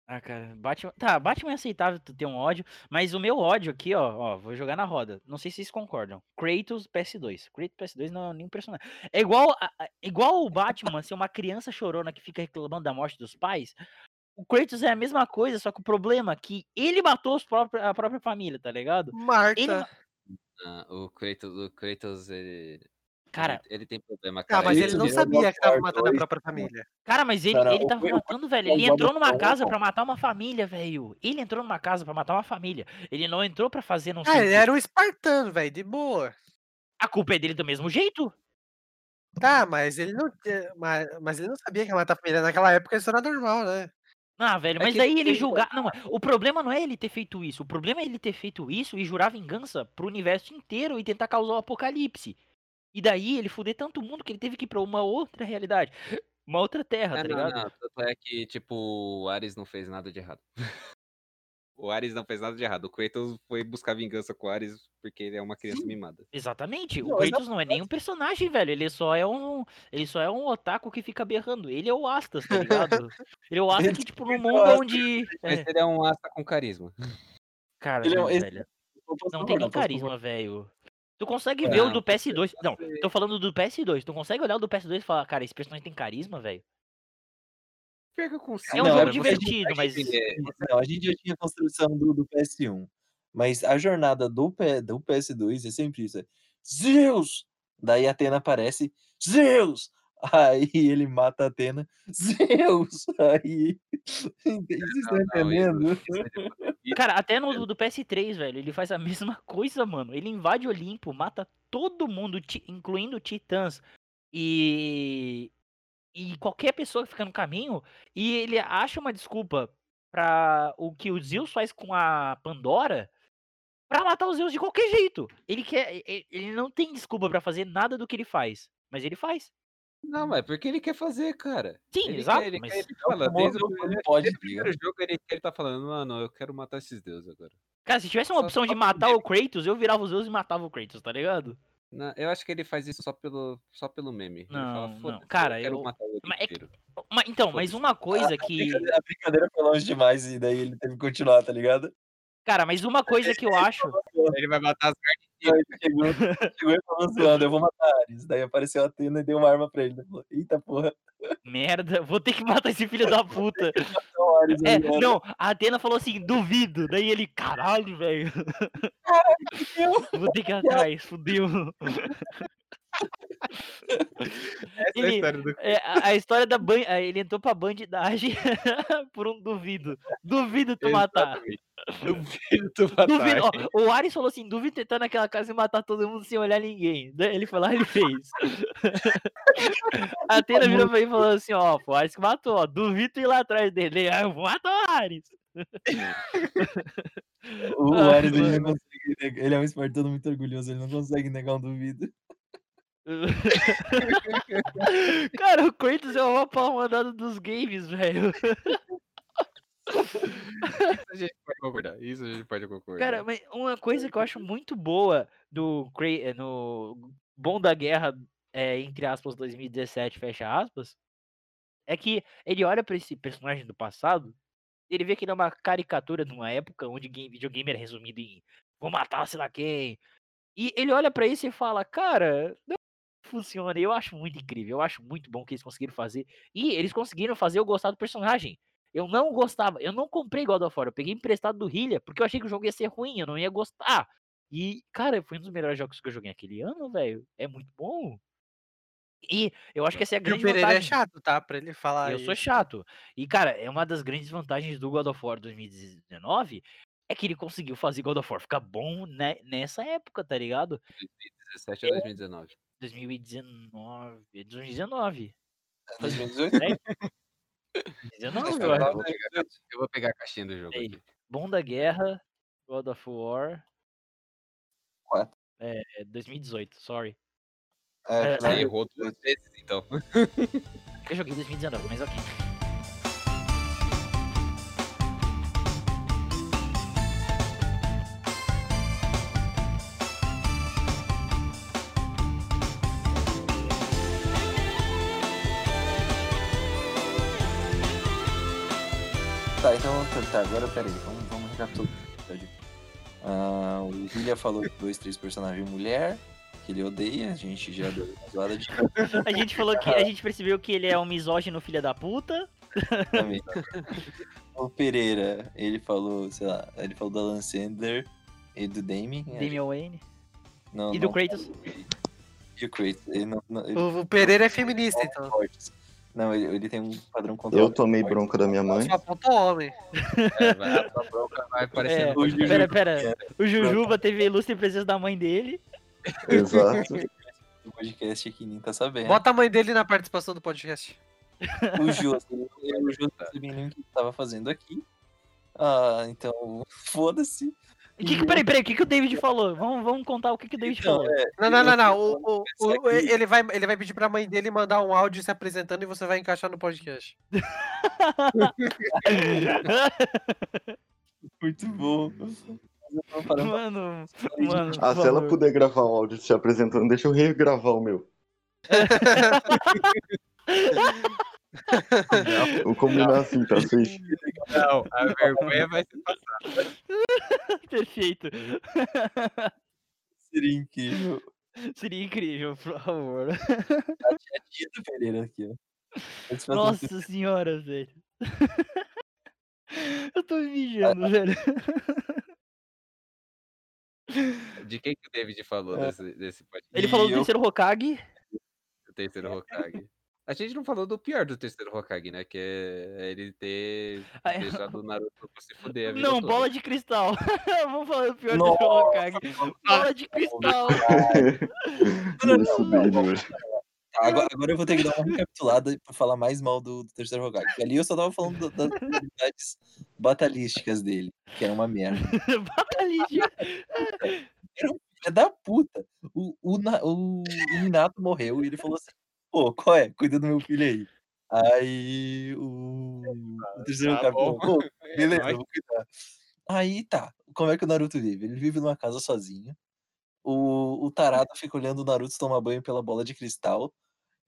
Ah, cara, Batman. Tá, Batman é aceitável tu ter um ódio, mas o meu ódio aqui, ó, ó, vou jogar na roda. Não sei se vocês concordam. Kratos PS2. Kratos PS2 não é nenhum personagem. É igual, a- igual o Batman ser uma criança chorona que fica reclamando da morte dos pais. O Kratos é a mesma coisa, só que o problema é que ele matou os próprios, a própria família, tá ligado? Marta. Ele Ah, o Kratos, o Kratos ele, Cara, ele, ele tem problema, Ah, cara. mas Isso ele não sabia que tava matando a própria família. Cara, mas ele, Cara, ele tava Kratos- matando, velho. o Ele entrou numa casa pra matar uma família, velho. Ele entrou numa casa pra matar uma família. Ele não entrou pra fazer não sei Ah, ele era um espartano, velho, de boa. A culpa é dele do mesmo jeito? Tá, mas ele não tinha- mas, mas ele não sabia que ia matar a família. Naquela época isso era normal, né? Ah, velho, É mas que daí ele julgar. Não, o problema não é ele ter feito isso. O problema é ele ter feito isso e jurar vingança pro universo inteiro e tentar causar o apocalipse. E daí ele fuder tanto mundo que ele teve que ir pra uma outra realidade. Uma outra terra, Ah, tá não, ligado? não, tanto é que, tipo, o Ares não fez nada de errado. [LAUGHS] o Ares não fez nada de errado. O Kratos foi buscar vingança com o Ares porque ele é uma criança Sim. mimada. Exatamente. O Não, Kratos não é nenhum personagem, velho. Ele só é um. Ele só é um otaku que fica berrando. Ele é o Astas, tá ligado? [LAUGHS] Ele é o Astas que, tipo, no é mundo onde. Mas É, ele é um asta com carisma. cara, Ele é um- não, esse- velho. Eu posso Não tem nem carisma, velho. Tu consegue ver o Não, do PS2. Não, tô falando do PS2. Tu consegue olhar o do PS2 e falar, cara, esse personagem tem carisma, velho? Pega com É um Não, jogo é divertido, mas. Não, a gente já tinha a construção do, do PS1. Mas a jornada do, P, do PS2 é sempre isso. É, Zeus! Daí a Atena aparece. Zeus! Aí ele mata a Atena. Zeus! [LAUGHS] Aí. Vocês estão isso- entendendo? é Cara, até no do PS3, velho, ele faz a [LAUGHS] mesma coisa, mano. Ele invade o Olimpo, mata todo mundo, incluindo titãs e. E qualquer pessoa que fica no caminho. E ele acha uma desculpa pra o que o Zeus faz com a Pandora pra matar os Zeus de qualquer jeito. Ele quer. Ele não tem desculpa pra fazer nada do que ele faz. Mas ele faz. Não, mas porque ele quer fazer, cara. Sim, Ele exato. quer, ele mas... quer, ele fala, famoso desde o primeiro, pode, desde o tá primeiro jogo ele, ele tá falando, mano, eu quero matar esses deuses agora. Cara, se tivesse uma opção de matar o Kratos, eu virava os Zeus e matava o Kratos, tá ligado? Não, eu acho que ele faz isso só pelo, só pelo meme. Ele Não, fala, não. "Foda-se, Cara, eu quero eu- matar ele mas é que- inteiro. Ma- então, mas uma coisa [LAUGHS] que. Brincadeira- A brincadeira foi longe demais e daí ele teve que continuar, tá ligado? Cara, mas uma coisa que eu acho. Ele vai matar as ele chegou, chegou e falou zoando, eu vou matar Ares. Daí apareceu a Atena e deu uma arma pra ele. Falou, Eita porra, Merda, vou ter que matar esse filho da [LAUGHS] puta. Ares É, não, a Atena falou assim, duvido. Daí ele, caralho, velho. [LAUGHS] Vou ter que ir atrás, fudeu. [LAUGHS] Essa é a Ele- história do É, a, a história da ban... ah, Ele entrou pra bandidagem [LAUGHS] por um duvido. Duvido tu matar. Duvido tu matar. Duvido, ó, o Ares falou assim: duvido tentar naquela casa e matar todo mundo sem olhar ninguém. Daí Ele foi lá e ele fez. A Atena virou pra ele e falou assim: ó, o Ares que matou, ó. Duvido tu ir lá atrás dele. Aí eu vou matar o Ares. [LAUGHS] O Ares ele, não consegue ele é um espartano muito orgulhoso, ele não consegue negar um duvido. [LAUGHS] Cara, o Kratos é uma pau mandado dos games, velho. Isso a gente pode concordar. Isso a gente pode concordar. Cara, mas uma coisa que eu acho muito boa do eh, no Bom da Guerra, é, entre aspas, 2017, fecha aspas, é que ele olha pra esse personagem do passado, ele vê que ele é uma caricatura de uma época onde game, videogame era resumido em vou matar sei lá quem. E ele olha pra isso e fala, cara, não funciona. E eu acho muito incrível, eu acho muito bom que eles conseguiram fazer. E eles conseguiram fazer eu gostar do personagem. Eu não gostava, eu não comprei God of War, eu peguei emprestado do Hillia, porque eu achei que o jogo ia ser ruim, eu não ia gostar. E, cara, foi um dos melhores jogos que eu joguei aquele ano, velho. É muito bom. E eu acho que essa é a E o grande Pereira é vantagem. chato, tá? Pra ele falar Eu sou isso. chato. E, cara, é uma das grandes vantagens do God of War 2019 é que ele conseguiu fazer God of War ficar bom né, nessa época, tá ligado? 2017 a 2019. 2019. 2019. 2018? 19, Cara, eu acho. eu, vou pegar, eu vou pegar a caixinha do jogo Aí. aqui. Bom da Guerra, God of War. Quatro. É, 2018, sorry. É, É, de errou duas vezes, então. Eu joguei 2019, mas ok. Então, tá, tá, agora peraí, vamos, vamos recapitular. Ah, o William falou que dois, três personagens mulher, que ele odeia, a gente já deu uma zoada de [LAUGHS] A gente falou que a gente percebeu que ele é um misógino filho da puta. também. O Pereira, ele falou, sei lá, ele falou da Alan Sandler e do Damien. né? Damian Wayne. Não, E do não Kratos. falou. E o Kratos, ele não, não, ele O, o Pereira é feminista, então. fortes. Não, ele, ele tem um padrão Eu tomei bronca da minha mãe. Só apontou homem. É, vai, a bronca vai É, aparecendo. o Juju. pera, pera. O Jujuba teve a ilustre presença da mãe dele. Exato. do podcast aqui, nem tá sabendo. Bota a mãe dele na participação do podcast. O Ju, assim, eu, o Ju não sabia nem o que tava fazendo aqui. Ah, então, foda-se. E que, que, peraí, peraí, o que, que o David falou? Vamos, vamos contar o que, que o David Então, falou. é, Não, não, não, não. O, o- o- ele, vai, ele vai pedir pra mãe dele mandar um áudio se apresentando e você vai encaixar no podcast. [LAUGHS] muito bom. Mano, mano. Ah, se ela puder gravar um áudio se apresentando, deixa eu regravar o meu. [LAUGHS] Vou combinar assim, tá? Vocês... Não, a vergonha vai ser passada. Perfeito. Seria incrível. Seria incrível, por favor. A tia, a tia do Pereira aqui, ó. Um Nossa [LAUGHS] senhora, velho. Eu tô me mijando, velho. De quem que o David falou É. desse, desse podcast? Ele falou do terceiro Hokage. Do terceiro Hokage. A gente não falou do pior do terceiro Hokage, né? Que é ele ter [LAUGHS] Ah, é. deixado o Naruto pra se fuder a [LAUGHS] vida Não, toda. bola de cristal. [LAUGHS] Vamos falar do pior do Nossa, terceiro Hokage. Bola de cristal. Agora, agora eu vou ter que dar uma recapitulada pra falar mais mal do, do terceiro Hokage. porque Ali eu só tava falando da- das habilidades batalísticas dele, que era uma merda. Batalha. Era um filho da puta. O, o, o, o Minato morreu e ele falou assim: pô, qual é? Cuida do meu filho aí. Aí o, o terceiro tá bom. pô, [LAUGHS] beleza, nóis. eu vou cuidar. Aí tá, como é que o Naruto vive? Ele vive numa casa sozinho. O, o Tarado fica olhando o Naruto tomar banho pela bola de cristal.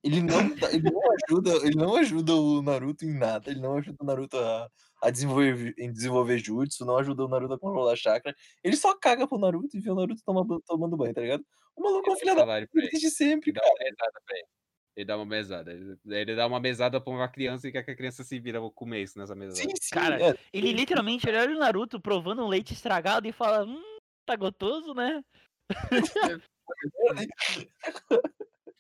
Ele não, dá- ele não ajuda, ele não ajuda o Naruto em nada, ele não ajuda o Naruto a, a desenvolver, em desenvolver jutsu, não ajuda o Naruto a controlar chakra. Ele só caga pro Naruto e vê o Naruto toma, tomando banho, tá ligado? O maluco é um Ele filho dá da desde sempre, dá cara. uma mesada pra ele. Ele dá uma mesada. Ele, ele dá uma mesada pra uma criança e quer que a criança se vira com o isso nessa mesada. Sim, sim. Cara, é. Ele literalmente olha o Naruto provando um leite estragado e fala: Hum, tá gostoso, né?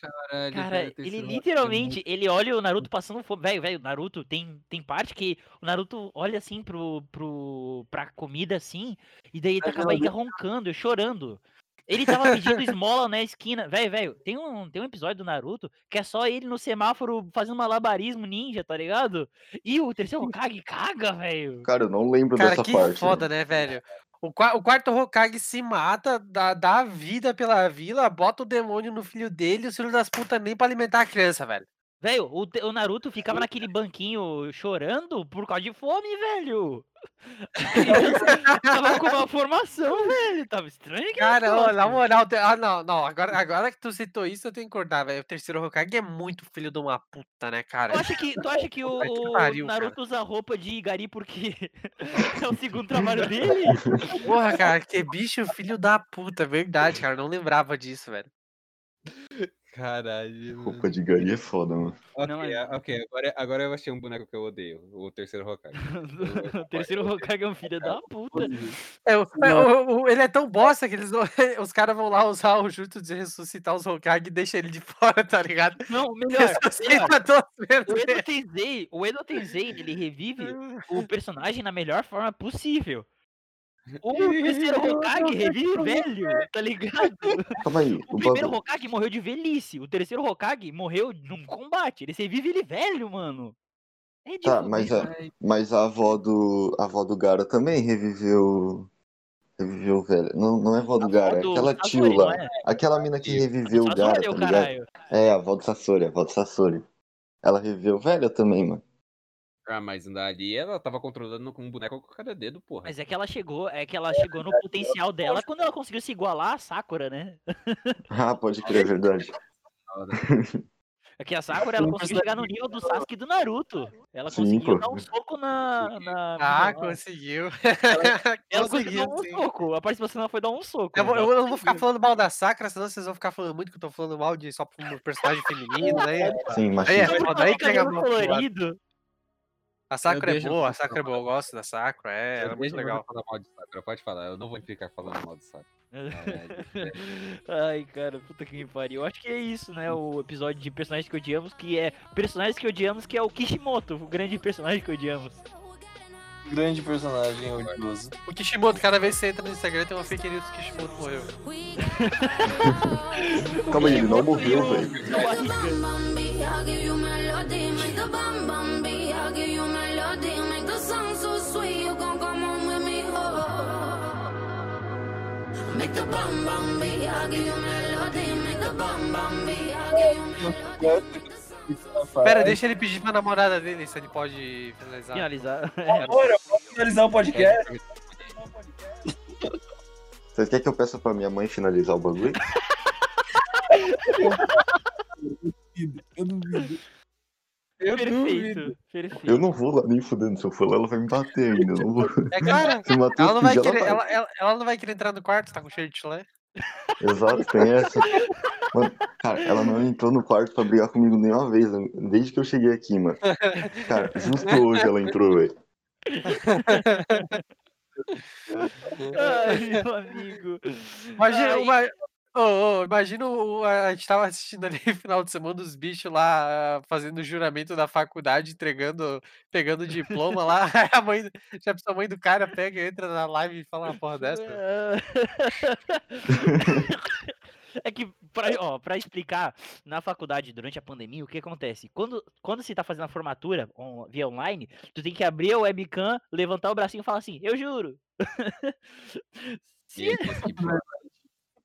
Caralho, Cara, ele Hokage literalmente, ele olha o Naruto passando fome. Velho, velho, Naruto tem, tem parte que o Naruto olha assim pro, pro, pra comida assim, e daí tá Na com a barriga roncando, chorando. Ele tava pedindo esmola na esquina. Velho, velho, tem um, tem um episódio do Naruto que é só ele no semáforo fazendo malabarismo ninja, tá ligado? E o terceiro Hokage caga, velho. Cara, eu não lembro Cara, dessa que parte. foda, né, velho? O, o quarto Hokage se mata, dá, dá vida pela vila, bota o demônio no filho dele e os filhos das putas nem pra alimentar a criança, velho. Velho, o, o Naruto ficava naquele banquinho chorando por causa de fome, velho. [LAUGHS] tava com uma formação, velho. Tava estranho Cara, ô, na moral, ah, não, não, agora, agora que tu citou isso, eu tenho que cortar, velho. O terceiro Hokage é muito filho de uma puta, né, cara? Tu acha que, tu acha que [LAUGHS] o, o pariu, cara. Naruto usa roupa de gari porque [LAUGHS] é o segundo trabalho dele? Porra, cara, que bicho filho da puta, verdade, cara. Eu não lembrava disso, velho. Caralho. [LAUGHS] Roupa de gari é foda, mano. Ok, Não, é- ok, agora, agora eu achei um boneco que eu odeio. O terceiro Hokage. [LAUGHS] o terceiro Hokage é um filho da puta. [LAUGHS] É, o- é, o- o- ele é tão bosta que eles os caras vão lá usar o jutsu de ressuscitar os Hokage e deixa ele de fora, tá ligado? Não, melhor. melhor. Ressuscita todos menos O Edo. Tensei, o Edo Tensei, ele revive o personagem na melhor forma possível. O terceiro [LAUGHS] Hokage revive velho, tá ligado? [LAUGHS] Calma aí, O o primeiro bagulho. Hokage morreu de velhice, o terceiro Hokage morreu num combate. Ele revive ele velho, mano. É Tá, mas a, mas a avó do. A avó do Gara também reviveu. Reviveu o velho. Não, não é a avó do A avó Gara, é do aquela Sasori, tio lá. é? Aquela mina que reviveu o Gara, tá ligado? É, a avó do Sasori, a avó do Sasori. Ela reviveu velha também, mano. Ah, mas ali ela tava controlando com um boneco com cada dedo, porra. Mas é que ela chegou, é que ela chegou no potencial dela quando ela conseguiu se igualar a Sakura, né? [LAUGHS] Ah, pode crer, é verdade. [LAUGHS] É que a Sakura ela conseguiu chegar no nível do Sasuke e do Naruto. Ela Sim, conseguiu pô. dar um soco na. na Ah, conseguiu. [LAUGHS] ela conseguiu conseguiu, dar um sim. soco. A participação dela foi dar um soco. Eu, vou- eu ela não vou ficar falando mal da Sakura, senão vocês vão ficar falando muito que eu tô falando mal de só um personagem feminino, né? Sim, Aí é foda, aí pega mal colorido. A Sakura é boa, a Sakura é boa, eu gosto da Sakura, é, ela é muito legal. falar mal de Sakura, pode falar. Eu não vou ficar falando mal de Sakura. Ai, cara, puta que me pariu. Eu acho que é isso, né? O episódio de personagens que odiamos, que é personagens que odiamos, que é o Kishimoto, o grande personagem que odiamos. Grande personagem odioso. O Kishimoto, cada vez que você entra no Instagram tem uma fake news que o Kishimoto morreu. Calma aí, ele não morreu, e velho. Sweet. You gon' come home with me, oh. Make the bam beat. I'll give you melody, make the bam beat. I'll give you melody. Pera, deixa ele pedir pra namorada dele se ele pode finalizar. Finalizar. Amor, eu posso finalizar o podcast? Vocês querem que eu peça pra minha mãe finalizar o bagulho? [LAUGHS] Eu duvido. Eu duvido. Perfeito, perfeito. Eu não vou lá nem fudendo. Se eu for lá, ela vai me bater ainda. Eu não vou. É, cara, Se ela não vai querer, ela vai. ela, ela, não vai querer entrar no quarto, tá com cheiro de chulé. Exato, tem essa. Mano, cara, ela não entrou no quarto pra brigar comigo nenhuma vez, desde que eu cheguei aqui, mano. Cara, justo hoje ela entrou, velho. [LAUGHS] Ai, meu amigo. Imagina, Ai, uma- Ô, ô, imagina o- a gente tava assistindo ali no [LAUGHS] final de semana os bichos lá ah, fazendo o juramento da faculdade, entregando, pegando o diploma [LAUGHS] lá. [LAUGHS] A mãe, já a mãe do cara pega, entra na live e fala uma porra dessa. É que, pra, ó, pra explicar, na faculdade, durante a pandemia, o que acontece? Quando, quando você tá fazendo a formatura on- via online, tu tem que abrir a webcam, levantar o bracinho e falar assim, eu juro. Se-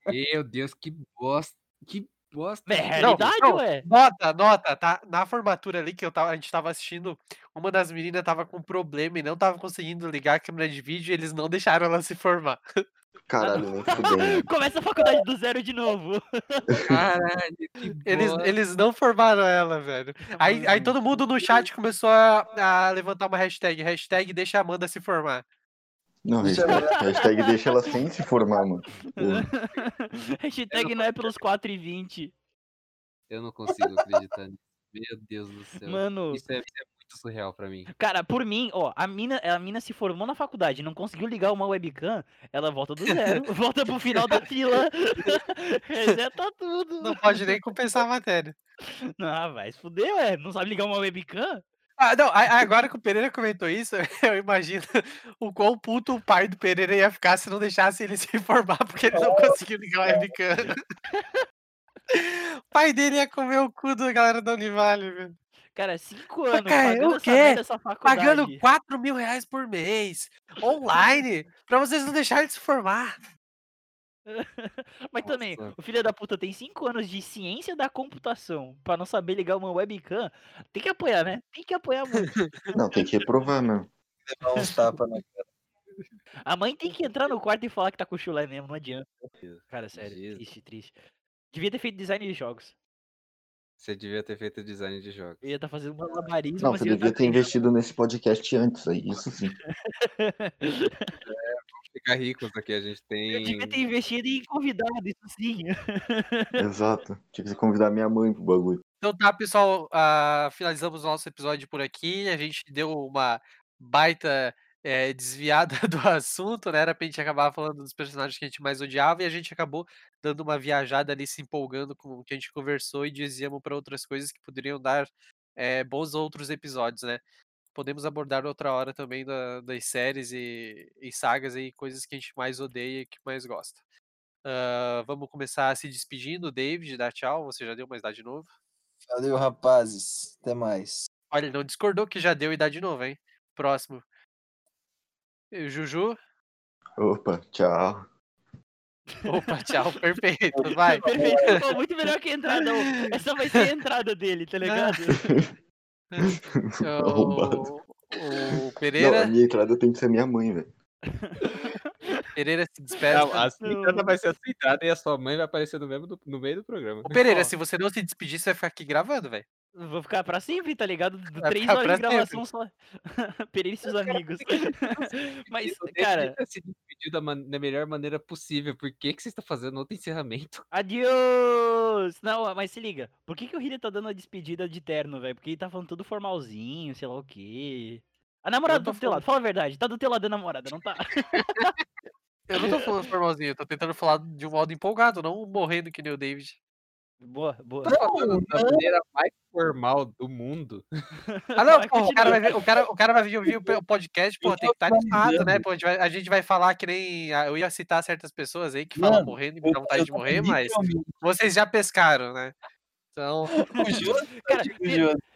Meu Deus, que bosta. Que bosta. É realidade, não. ué. Nota, nota, tá? Na formatura ali que eu tava, a gente tava assistindo, uma das meninas tava com problema e não tava conseguindo ligar a câmera de vídeo e eles não deixaram ela se formar. Caralho. [LAUGHS] Começa a faculdade do zero de novo. Caralho, que Eles, eles não formaram ela, velho. Aí, aí todo mundo no chat começou a, a levantar uma hashtag. Hashtag deixa a Amanda se formar. Não, Deixa hashtag, hashtag deixa ela sem se formar, mano. [LAUGHS] Hashtag não é pelos 4 e 20. Eu não consigo acreditar nisso. Meu Deus do céu. Mano, Isso é, isso é muito surreal pra mim. cara, por mim, ó, a mina, a mina se formou na faculdade, não conseguiu ligar uma webcam, ela volta do zero, [LAUGHS] volta pro final da fila, [LAUGHS] reseta tudo. Não pode nem compensar a matéria. Não, vai se fuder, ué, não sabe ligar uma webcam? Ah, não, agora que o Pereira comentou isso, [LAUGHS] eu imagino o quão puto o pai do Pereira ia ficar se não deixasse ele [LAUGHS] se formar porque ele não conseguiu ligar o webcam. O [LAUGHS] pai dele ia comer o cu da galera da Univale, velho. Cara, cinco anos cara, pagando o essa quê? faculdade. Pagando 4 mil reais por mês, online, pra vocês não deixarem de se formar. [LAUGHS] Mas também, Nossa. o filho da puta tem cinco anos de ciência da computação pra não saber ligar uma webcam. Tem que apoiar, né? Tem que apoiar muito. [LAUGHS] Não, tem que reprovar mesmo. Levar uns tapas na A mãe tem que entrar no quarto e falar que tá com chulé mesmo, não adianta. Cara, sério, Jesus. triste, triste. Devia ter feito design de jogos. Você devia ter feito design de jogos. Eu ia estar fazendo malabarismo. Não, mas você ia devia tá ter investido nesse podcast antes aí, isso sim. [LAUGHS] Ficar ricos aqui, a gente Eu devia ter tem. investido em convidado, isso sim. Exato. Tinha que convidar minha mãe pro bagulho. Então tá, pessoal, ah, finalizamos o nosso episódio por aqui. A gente deu uma baita eh, desviada [LAUGHS] do assunto, né? Era pra gente acabar falando dos personagens que a gente mais odiava e a gente acabou dando uma viajada ali, se empolgando com o que a gente conversou e dizíamos para outras coisas que poderiam dar eh, bons outros episódios, né? Podemos abordar outra hora também da- das séries e, e sagas e coisas que a gente mais odeia e que mais gosta. Ah, vamos começar se despedindo. David, dá tchau. Você já deu, mas dá de novo. Valeu, rapazes. Até mais. Olha, ele não discordou que já deu e dá de novo, hein? Próximo. Eh, Juju. Opa, tchau. Opa, tchau, perfeito. Vai. Perfeito. Pô, muito melhor que a entrada. Essa vai ser a entrada dele, tá ligado? [LAUGHS] Arrombado. O, o Não, a Pereira. minha entrada tem que ser minha mãe, velho. [LAUGHS] Pereira se despede. Não, a sua entrada vai ser aceitada e a sua mãe vai aparecer no, mesmo do- no meio do programa. Ô, Pereira, Ó. se você não se despedir, você vai ficar aqui gravando, velho. Vou ficar pra sempre, tá ligado? Vai Três horas de gravação só. [LAUGHS] Pereira e seus amigos. [LAUGHS] Mas, Isso, cara, Ter se despedido da, man- da melhor maneira possível. Por que, que você está fazendo outro encerramento? [LAUGHS] adiós! Não, mas se liga. Por que, que o Hillian tá dando a despedida de terno, velho? Porque ele tá falando tudo formalzinho, sei lá o quê. A namorada tá do teu lado, fala a verdade. Tá do teu lado a namorada, não tá? Eu não tô falando formalzinho, eu tô tentando falar de um modo empolgado, não morrendo que nem o David. Boa, boa. Falando da maneira mais formal do mundo. [LAUGHS] Ah, não, pô, o, cara vai, ver- o, cara, o cara vai vir ouvir o podcast, pô, tem que estar animado, né? Pô, a, gente vai, a gente vai falar que nem. ah, Eu ia citar certas pessoas aí que falam morrendo e eu- dá vontade de morrer, mas vocês já pescaram, né? Então, [LAUGHS] Jonas, Cara,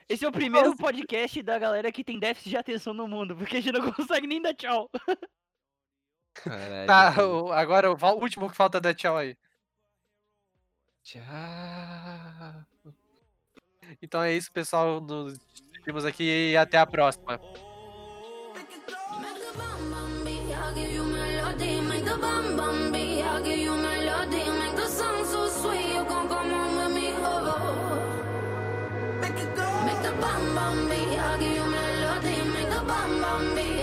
esse é o primeiro podcast da galera que tem déficit de atenção no mundo, porque a gente não [LAUGHS] consegue nem dar tchau. Caralho. tá, agora o último que falta da tchau aí. Tchau. Então é isso, pessoal. Nos vemos aqui e até a próxima. Make the bam bam beat, I'll give you melody. Make the bam bam beat,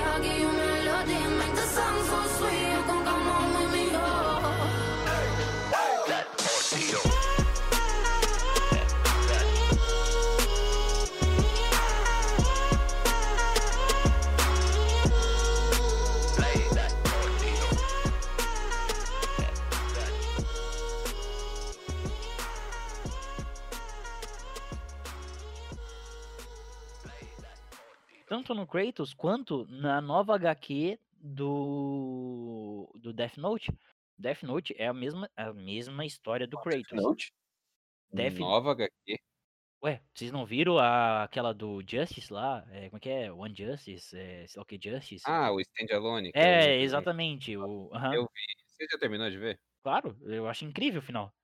Kratos quanto na nova HQ do do Death Note. Death Note é a mesma a mesma história do Kratos. Note? Death Nova HQ. Ué, vocês não viram a aquela do Justice lá? É, como é que é? One Justice, é, sei lá o que Justice. Ah, o Standalone. é é, exatamente. O, aham. Eu vi. Você já terminou de ver? Claro, eu acho incrível o final.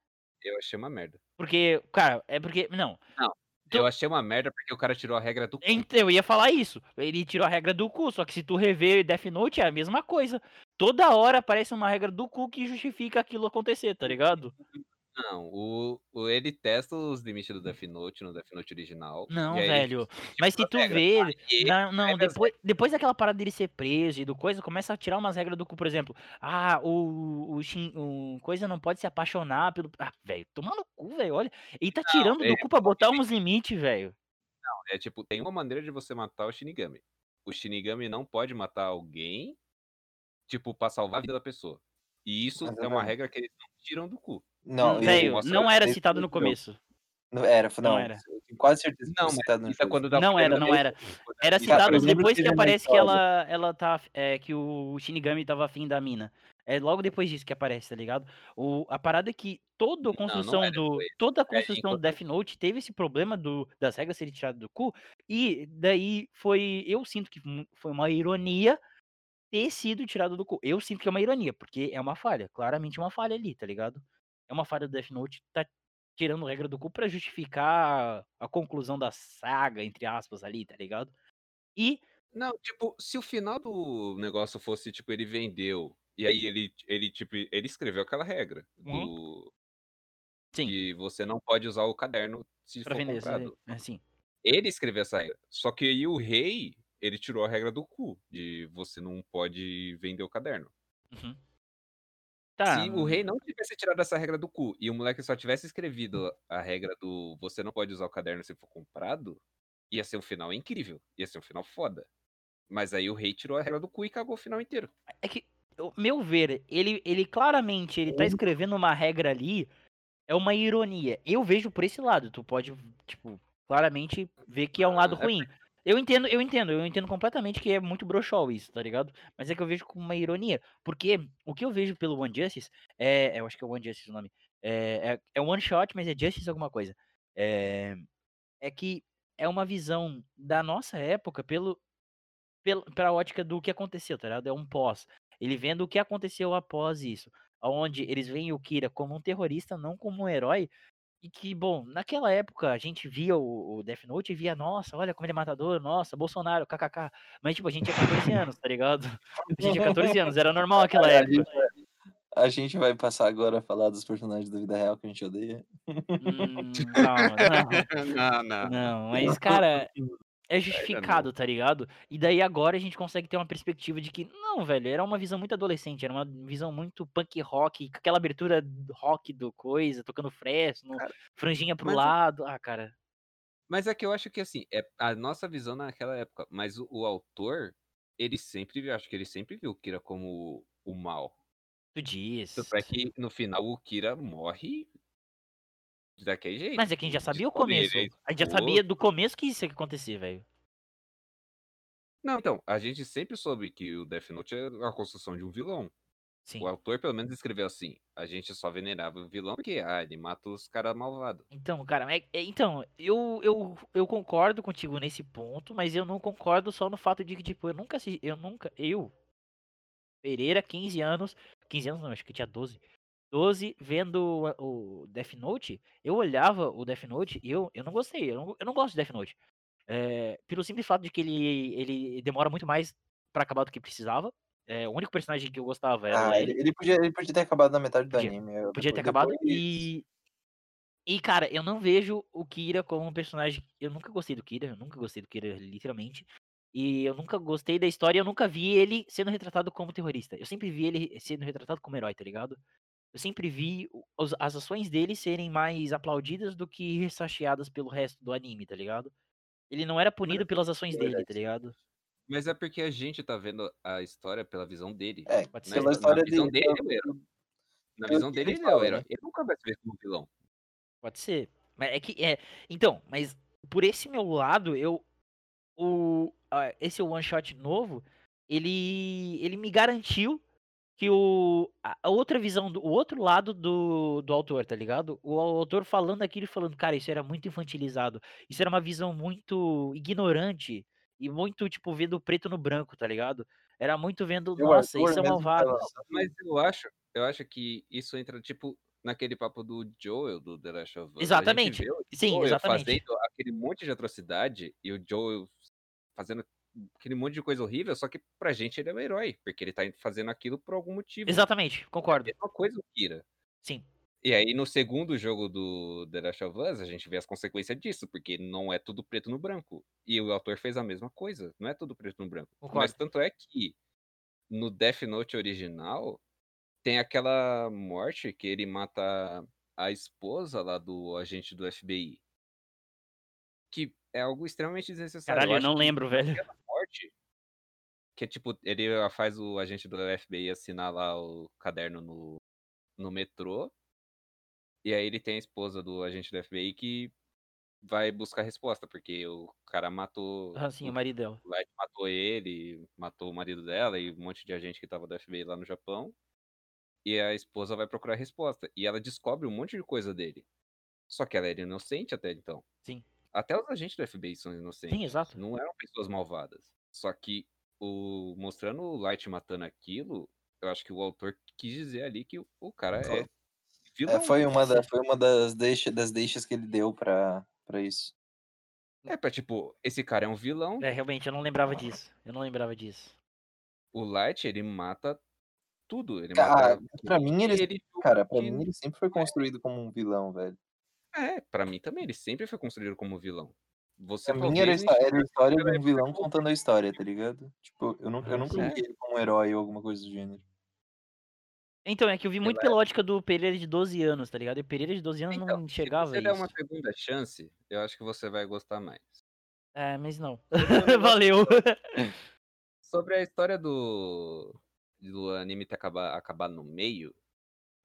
Eu achei uma merda. Porque, cara, é porque. Não. Tu- Eu achei uma merda porque o cara tirou a regra do cu. Então, eu ia falar isso. Ele tirou a regra do cu, só que se tu rever Death Note é a mesma coisa. Toda hora aparece uma regra do cu que justifica aquilo acontecer, tá ligado? Não, o, o- ele testa os limites do Death Note no Death Note original. Não, e aí ele velho. Mas se tu vê. Ele Não, não, depois, depois daquela parada dele ser preso e do coisa, começa a tirar umas regras do cu, por exemplo. Ah, o, o, o coisa não pode se apaixonar pelo. Ah, velho, toma no cu, velho. Olha. Ele tá tirando do ele cu pra botar uns limites, velho. É tipo, tem uma maneira de você matar o Shinigami. O Shinigami não pode matar alguém, tipo, pra salvar a vida da pessoa. E isso Mas é é uma regra que eles não tiram do cu. Não, Velho, mostra- não era citado no começo. Não era, Não não, era. eu tenho quase certeza que Não, citado no é quando Não era, não era. Era citado depois que é aparece que ela, ela tá. É, que o Shinigami tava afim da mina. É logo depois disso que aparece, tá ligado? O, a parada é que toda a não construção é do. depois. Toda a construção do enquanto- Death Note teve esse problema do, das regras serem tiradas do cu. E daí foi. Eu sinto que foi uma ironia ter sido tirado do cu. Eu sinto que é uma ironia, porque é uma falha. Claramente uma falha ali, tá ligado? É uma falha do Death Note, tá tirando regra do cu pra justificar a conclusão da saga, entre aspas, ali, tá ligado? E Não, tipo, se o final do negócio fosse, tipo, ele vendeu, e aí ele, ele tipo, ele escreveu aquela regra do... Sim. Que você não pode usar o caderno se pra for vender, comprado. assim. Ele escreveu essa regra. Só que aí o rei, ele tirou a regra do cu, de você não pode vender o caderno. Uhum. Tá. Se o rei não tivesse tirado essa regra do cu e o moleque só tivesse escrevido a regra do você não pode usar o caderno se for comprado, ia ser um final incrível. Ia ser um final foda. Mas aí o rei tirou a regra do cu e cagou o final inteiro. É que, meu ver, ele, ele claramente ele tá escrevendo uma regra ali, é uma ironia. Eu vejo por esse lado. Tu pode, tipo, claramente ver que é um lado é ruim. Eu entendo, eu entendo, eu entendo completamente que é muito broxol isso, tá ligado? Mas é que eu vejo como uma ironia. Porque o que eu vejo pelo One Justice é. Eu acho que é One Justice o nome. É, é, é One Shot, mas é Justice alguma coisa. É, é que é uma visão da nossa época pelo, pelo, pela ótica do que aconteceu, tá ligado? É um pós. Ele vendo o que aconteceu após isso. Onde eles veem o Kira como um terrorista, não como um herói. E que, bom, naquela época a gente via o, o Death Note e via, nossa, olha como ele é matador, nossa, Bolsonaro, kkk. Mas, tipo, a gente tinha 14 [LAUGHS] anos, tá ligado? A gente tinha 14 anos, era normal [LAUGHS] naquela A época. gente, vai, a gente vai passar agora a falar dos personagens da vida real que a gente odeia. Hum, calma, não. [LAUGHS] não, não. Não, mas, cara, é justificado, tá ligado? E daí agora a gente consegue ter uma perspectiva de que, não, velho, era uma visão muito adolescente, era uma visão muito punk rock, com aquela abertura rock do coisa, tocando fresno, Cara, franjinha pro lado. Ah, cara, Mas é que eu acho que assim, é a nossa visão naquela época. Mas o, o autor, ele sempre viu, acho que ele sempre viu o Kira como o mal. tu diz. Tanto é que no final o Kira morre daquele jeito. Mas é que a gente já sabia o ele começo. aí A gente já sabia do começo que isso ia acontecer, velho. Não, então, a gente sempre soube que o Death Note é a construção de um vilão. Sim. O autor pelo menos escreveu assim. A gente só venerava o vilão porque, ah, ele mata os caras malvados. Então, cara, é- é- então, eu, eu, eu concordo contigo nesse ponto, mas eu não concordo só no fato de que, tipo, eu nunca assisti, eu nunca, eu, Pereira, 15 anos, 15 anos não, acho que tinha 12, 12, vendo o, Death Note, eu olhava o Death Note e eu, eu não gostei, eu não, eu não gosto de Death Note. É, pelo simples fato de que ele, ele demora muito mais pra acabar do que precisava. É, o único personagem que eu gostava era Ah, ele, ele podia, ele podia ter acabado na metade do Podia. anime. eu- Podia ter acabado. E. E, cara, eu não vejo o Kira como um personagem. Eu nunca gostei do Kira, eu nunca gostei do Kira, literalmente. E eu nunca gostei da história, eu nunca vi ele sendo retratado como terrorista. Eu sempre vi ele sendo retratado como herói, tá ligado? Eu sempre vi os- as ações dele serem mais aplaudidas do que ressacheadas pelo resto do anime, tá ligado? Ele não era punido pelas ações dele, tá ligado? Mas é porque a gente tá vendo a história pela visão dele. É, Pode Na, ser. pela histó- na história visão dele. dele, é herói. Na visão dele, ele é o herói. né? Ele nunca vai se ver como vilão. Pode ser. Mas é que é. Então, mas por esse meu lado, eu. O, esse one shot novo, ele ele me garantiu que o a outra visão do o outro lado do do autor, tá ligado? O autor falando aquilo e falando: "Cara, isso era muito infantilizado, isso era uma visão muito ignorante e muito, tipo, vendo o preto no branco", tá ligado? Era muito vendo: E o "Nossa, Arthur eles são mesmo malvados". fala Mas eu acho eu acho que isso entra, tipo, naquele papo do Joel, do The Last of Us. Exatamente. O Sim, Joel exatamente. fazendo aquele monte de atrocidade e o Joel fazendo aquele monte de coisa horrível, só que pra gente ele é um herói, porque ele tá fazendo aquilo por algum motivo. Exatamente, concordo. Mesma coisa o Kira. Sim. E aí no segundo jogo do The Last of Us, a gente vê as consequências disso, porque não é tudo preto no branco. E o autor fez a mesma coisa, não é tudo preto no branco. Mas Concordo. tanto é que no Death Note original tem aquela morte que ele mata a esposa lá do agente do FBI. Que é algo extremamente desnecessário. Caralho, eu acho não lembro, velho. aquela morte que é tipo, ele faz o agente do FBI assinar lá o caderno no, no metrô. E aí ele tem a esposa do agente do FBI que vai buscar resposta, porque o cara matou. Ah, sim, o o marido dela. Light matou ele, matou o marido dela e um monte de agente que tava do FBI lá no Japão. E a esposa vai procurar resposta. E ela descobre um monte de coisa dele. Só que ela era inocente até então. Sim. Até os agentes do FBI são inocentes. Sim, exato. Não eram pessoas malvadas. Só que o mostrando o Light matando aquilo, eu acho que o autor quis dizer ali que o, cara é É, vilão. foi, uma da, foi uma das, deixa, das deixas que ele deu pra, pra isso. É pra tipo, esse cara é um vilão. É, realmente, eu não lembrava disso. Eu não lembrava disso. O Light, ele mata tudo. Ele Cara, mata. pra mim ele, ele cara, pra mim ele sempre foi construído como um vilão, velho. É, pra mim também, ele sempre foi construído como vilão. Você Pra mim era, a talvez histó- era a história de um vilão contando a história, tá ligado? Tipo, eu nunca, eu nunca vi ele como um herói ou alguma coisa do gênero. Então, é que eu vi muito Ela pela ótica do Pereira de 12 anos, tá ligado? E o Pereira de 12 anos Então, não se chegava você a der isso. uma segunda chance, eu acho que você vai gostar mais. É, mas não. [LAUGHS] Valeu. Sobre a história do, do anime ter acabar, acabar no meio,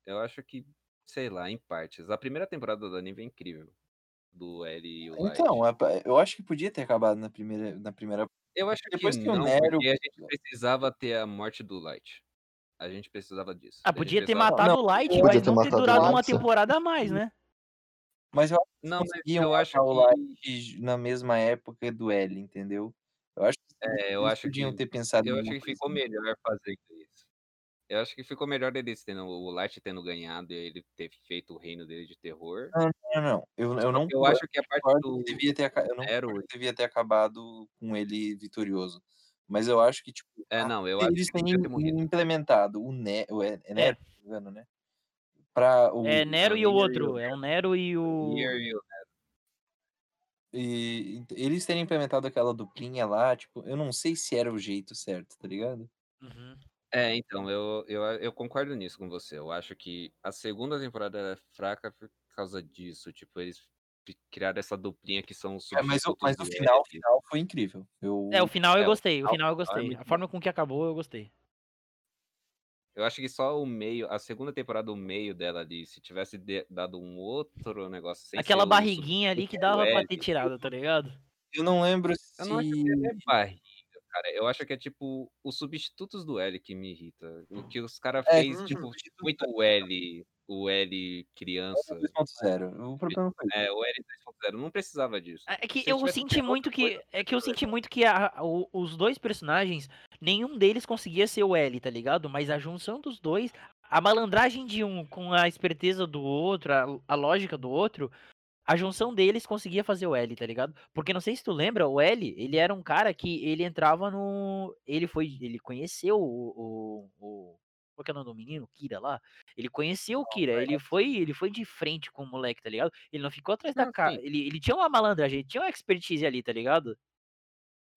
eu acho que, sei lá, em partes. A primeira temporada do anime é incrível. Do L e o. Então, a- eu acho que podia ter acabado na primeira, na primeira. eu acho depois que que o não, Nero- porque a gente [LAUGHS] precisava ter a morte do Light. A gente precisava disso. Ah, podia ter precisava- matado Não, o Light, podia mas ter não ter o durado uma temporada a mais, né? Mas eu acho que Não, conseguiam eu acho matar o que. Light na mesma época do L, entendeu? Eu acho que É, eu eles acho podiam que. ter pensado Eu acho que ficou assim. melhor isso. Eu acho que ficou melhor eles tendo o Light tendo ganhado e ele ter feito o reino dele de terror. Não, não. Eu, eu não Eu acho que a parte do devia ter, eu não Nero. concordo que devia ter acabado com ele vitorioso. Mas eu acho que, tipo, É, não, eu acho eles que ele têm implementado o Nero, é, é Nero, não me engano, né? Pra o, É Nero e o Nier e outro. É o Nero e o. Nier e o- e, e eles terem implementado aquela duplinha lá, tipo, eu não sei se era o jeito certo, tá ligado? Uhum. É, então, eu, eu, eu concordo nisso com você. Eu acho que a segunda temporada é fraca por causa disso. Tipo, eles fi- criaram essa duplinha que são os É, mas, o, substitutos mas o do final, o final foi incrível. Eu, É, o final eu É, o gostei. O final- final eu é gostei. muito A forma com que acabou, eu gostei. Eu acho que só o meio, a segunda temporada, o meio dela ali, se tivesse de- dado um outro negócio sem Aquela ser o barriguinha ali que dava pra ter tirado, tá ligado? eu não lembro se. Eu não acho que é barriga, cara. Eu acho que é tipo os substitutos do L que me irrita. O que os caras É, fez, tipo, muito o L, o L criança. 2.0. O problema foi. É, o L 2.0. Não precisava disso. É que Se eu senti muito que. coisa, É que eu senti muito que a- o- os dois personagens, nenhum deles conseguia ser o L, tá ligado? Mas a junção dos dois, a malandragem de um com a esperteza do outro, a, a lógica do outro, a junção deles conseguia fazer o L, tá ligado? Porque não sei se tu lembra, o L, ele era um cara que ele entrava no. Ele foi. Ele conheceu o. o, o qual que é o nome do menino? Kira lá? Ele conheceu o Kira, ele foi, ele foi de frente com o moleque, tá ligado? Ele não ficou atrás da Não, cara. sim. Ele, ele tinha uma malandragem, ele tinha uma expertise ali, tá ligado?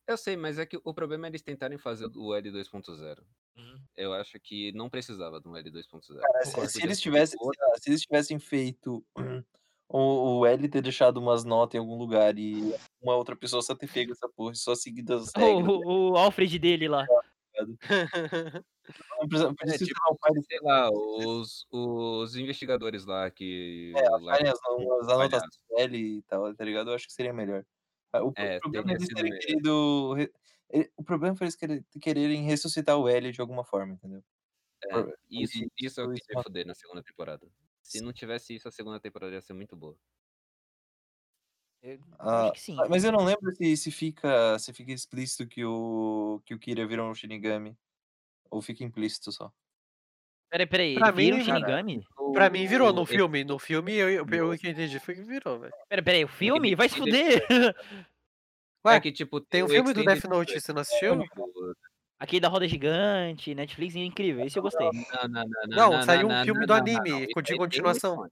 Eu sei, mas é que o problema é eles tentarem fazer o L 2.0. Uhum. Eu acho que não precisava do L 2.0. Cara, se, se eles tivessem, se eles tivessem feito [CLEARS THROAT] o, o L ter deixado umas notas em algum lugar e uma outra pessoa só ter pego essa porra e só seguido as [LAUGHS] regras, O, o Alfred dele lá. [LAUGHS] não precisa, É, tipo, não sei lá, os, os investigadores lá que. É, o acharem as, as anotações dele e tal, tá ligado? Eu acho que seria melhor. Ah, O, É, o problema é eles terem querido. e o problema foi eles querer quererem ressuscitar o L de alguma forma, entendeu? É, isso, isso- isso é o que ma- foder na segunda temporada. Se não tivesse isso, a segunda temporada ia ser muito boa. Eu Ah, acho que sim. Mas eu não lembro se, se fica se fica explícito que o que o Kira virou um Shinigami ou fica implícito só. Peraí, peraí, Pra ele vira um mim, cara, Shinigami? Pra mim virou no filme. No filme, eu, eu, eu que entendi foi que virou, velho. Peraí, peraí, o filme? Vai se fuder! Ué, é que, tipo, Tem o o filme do Death Note, você não assistiu? Aquele da roda gigante, Netflix, é incrível, esse eu gostei. Não, não, não, Não, não, saiu um não, filme não, do não, anime, não, de tem continuação.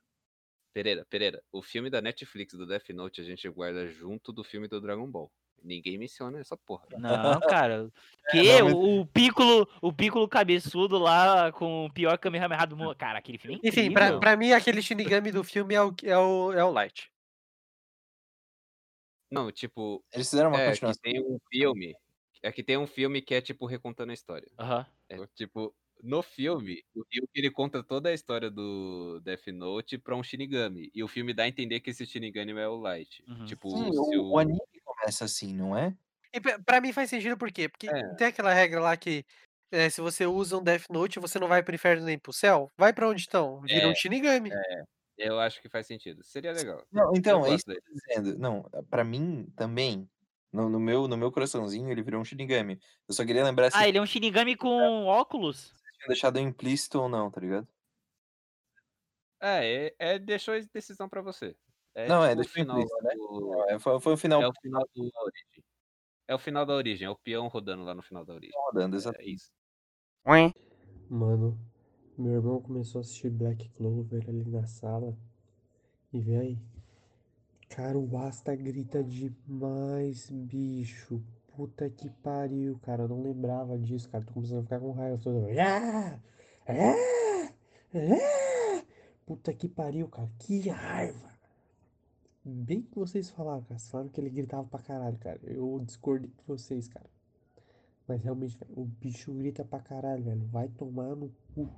Pereira, Pereira, o filme da Netflix do Death Note a gente guarda junto do filme do Dragon Ball. Ninguém menciona essa porra. Não, [LAUGHS] cara. Que? não, mas- o, o Piccolo, o Piccolo cabeçudo lá com o pior Kamehameha do mundo. Cara, aquele filme é incrível. Enfim, pra, pra mim, aquele Shinigami do filme é o, é o, é o Light. Não, tipo, Eles fizeram uma é que continuação. tem um filme. É que tem um filme que é, tipo, recontando a história. Aham. É, tipo, no filme, o Ryuki ele conta toda a história do Death Note pra um Shinigami. E o filme dá a entender que esse Shinigami é o Light. Uhum. Tipo, Sim, se o, o anime começa assim, não é? E pra, pra mim faz sentido por quê? Porque É. tem aquela regra lá que é, se você usa um Death Note, você não vai pro inferno nem pro céu. Vai pra onde estão? Vira um É, Shinigami. Eu acho que faz sentido. Seria legal. Não, então, é isso que eu tô dizendo. Não, pra mim também, no, no meu, no meu coraçãozinho, ele virou um Shinigami. Eu só queria lembrar se Ah, ele é um Shinigami com óculos? tinha deixado implícito ou não, tá ligado? É, é, é deixou a decisão pra você. É, Não, é, tipo, o deixou final implícito, né? do- É, foi, foi o final É o final do origem. É o final da origem, é o peão rodando lá no final da origem. rodando, exato. É isso. Mano, meu irmão começou a assistir Black Clover ali na sala. E véi, cara, o Asta grita demais, bicho. Puta que pariu, cara. Eu não lembrava disso, cara. Tô começando a ficar com raiva. Ah! Ah! Ah! Puta que pariu, cara. Que raiva. Bem que vocês falaram, cara. Vocês falaram que ele gritava pra caralho, cara. Eu discordei de vocês, cara. Mas realmente, o bicho grita pra caralho, velho. Vai tomar no cu.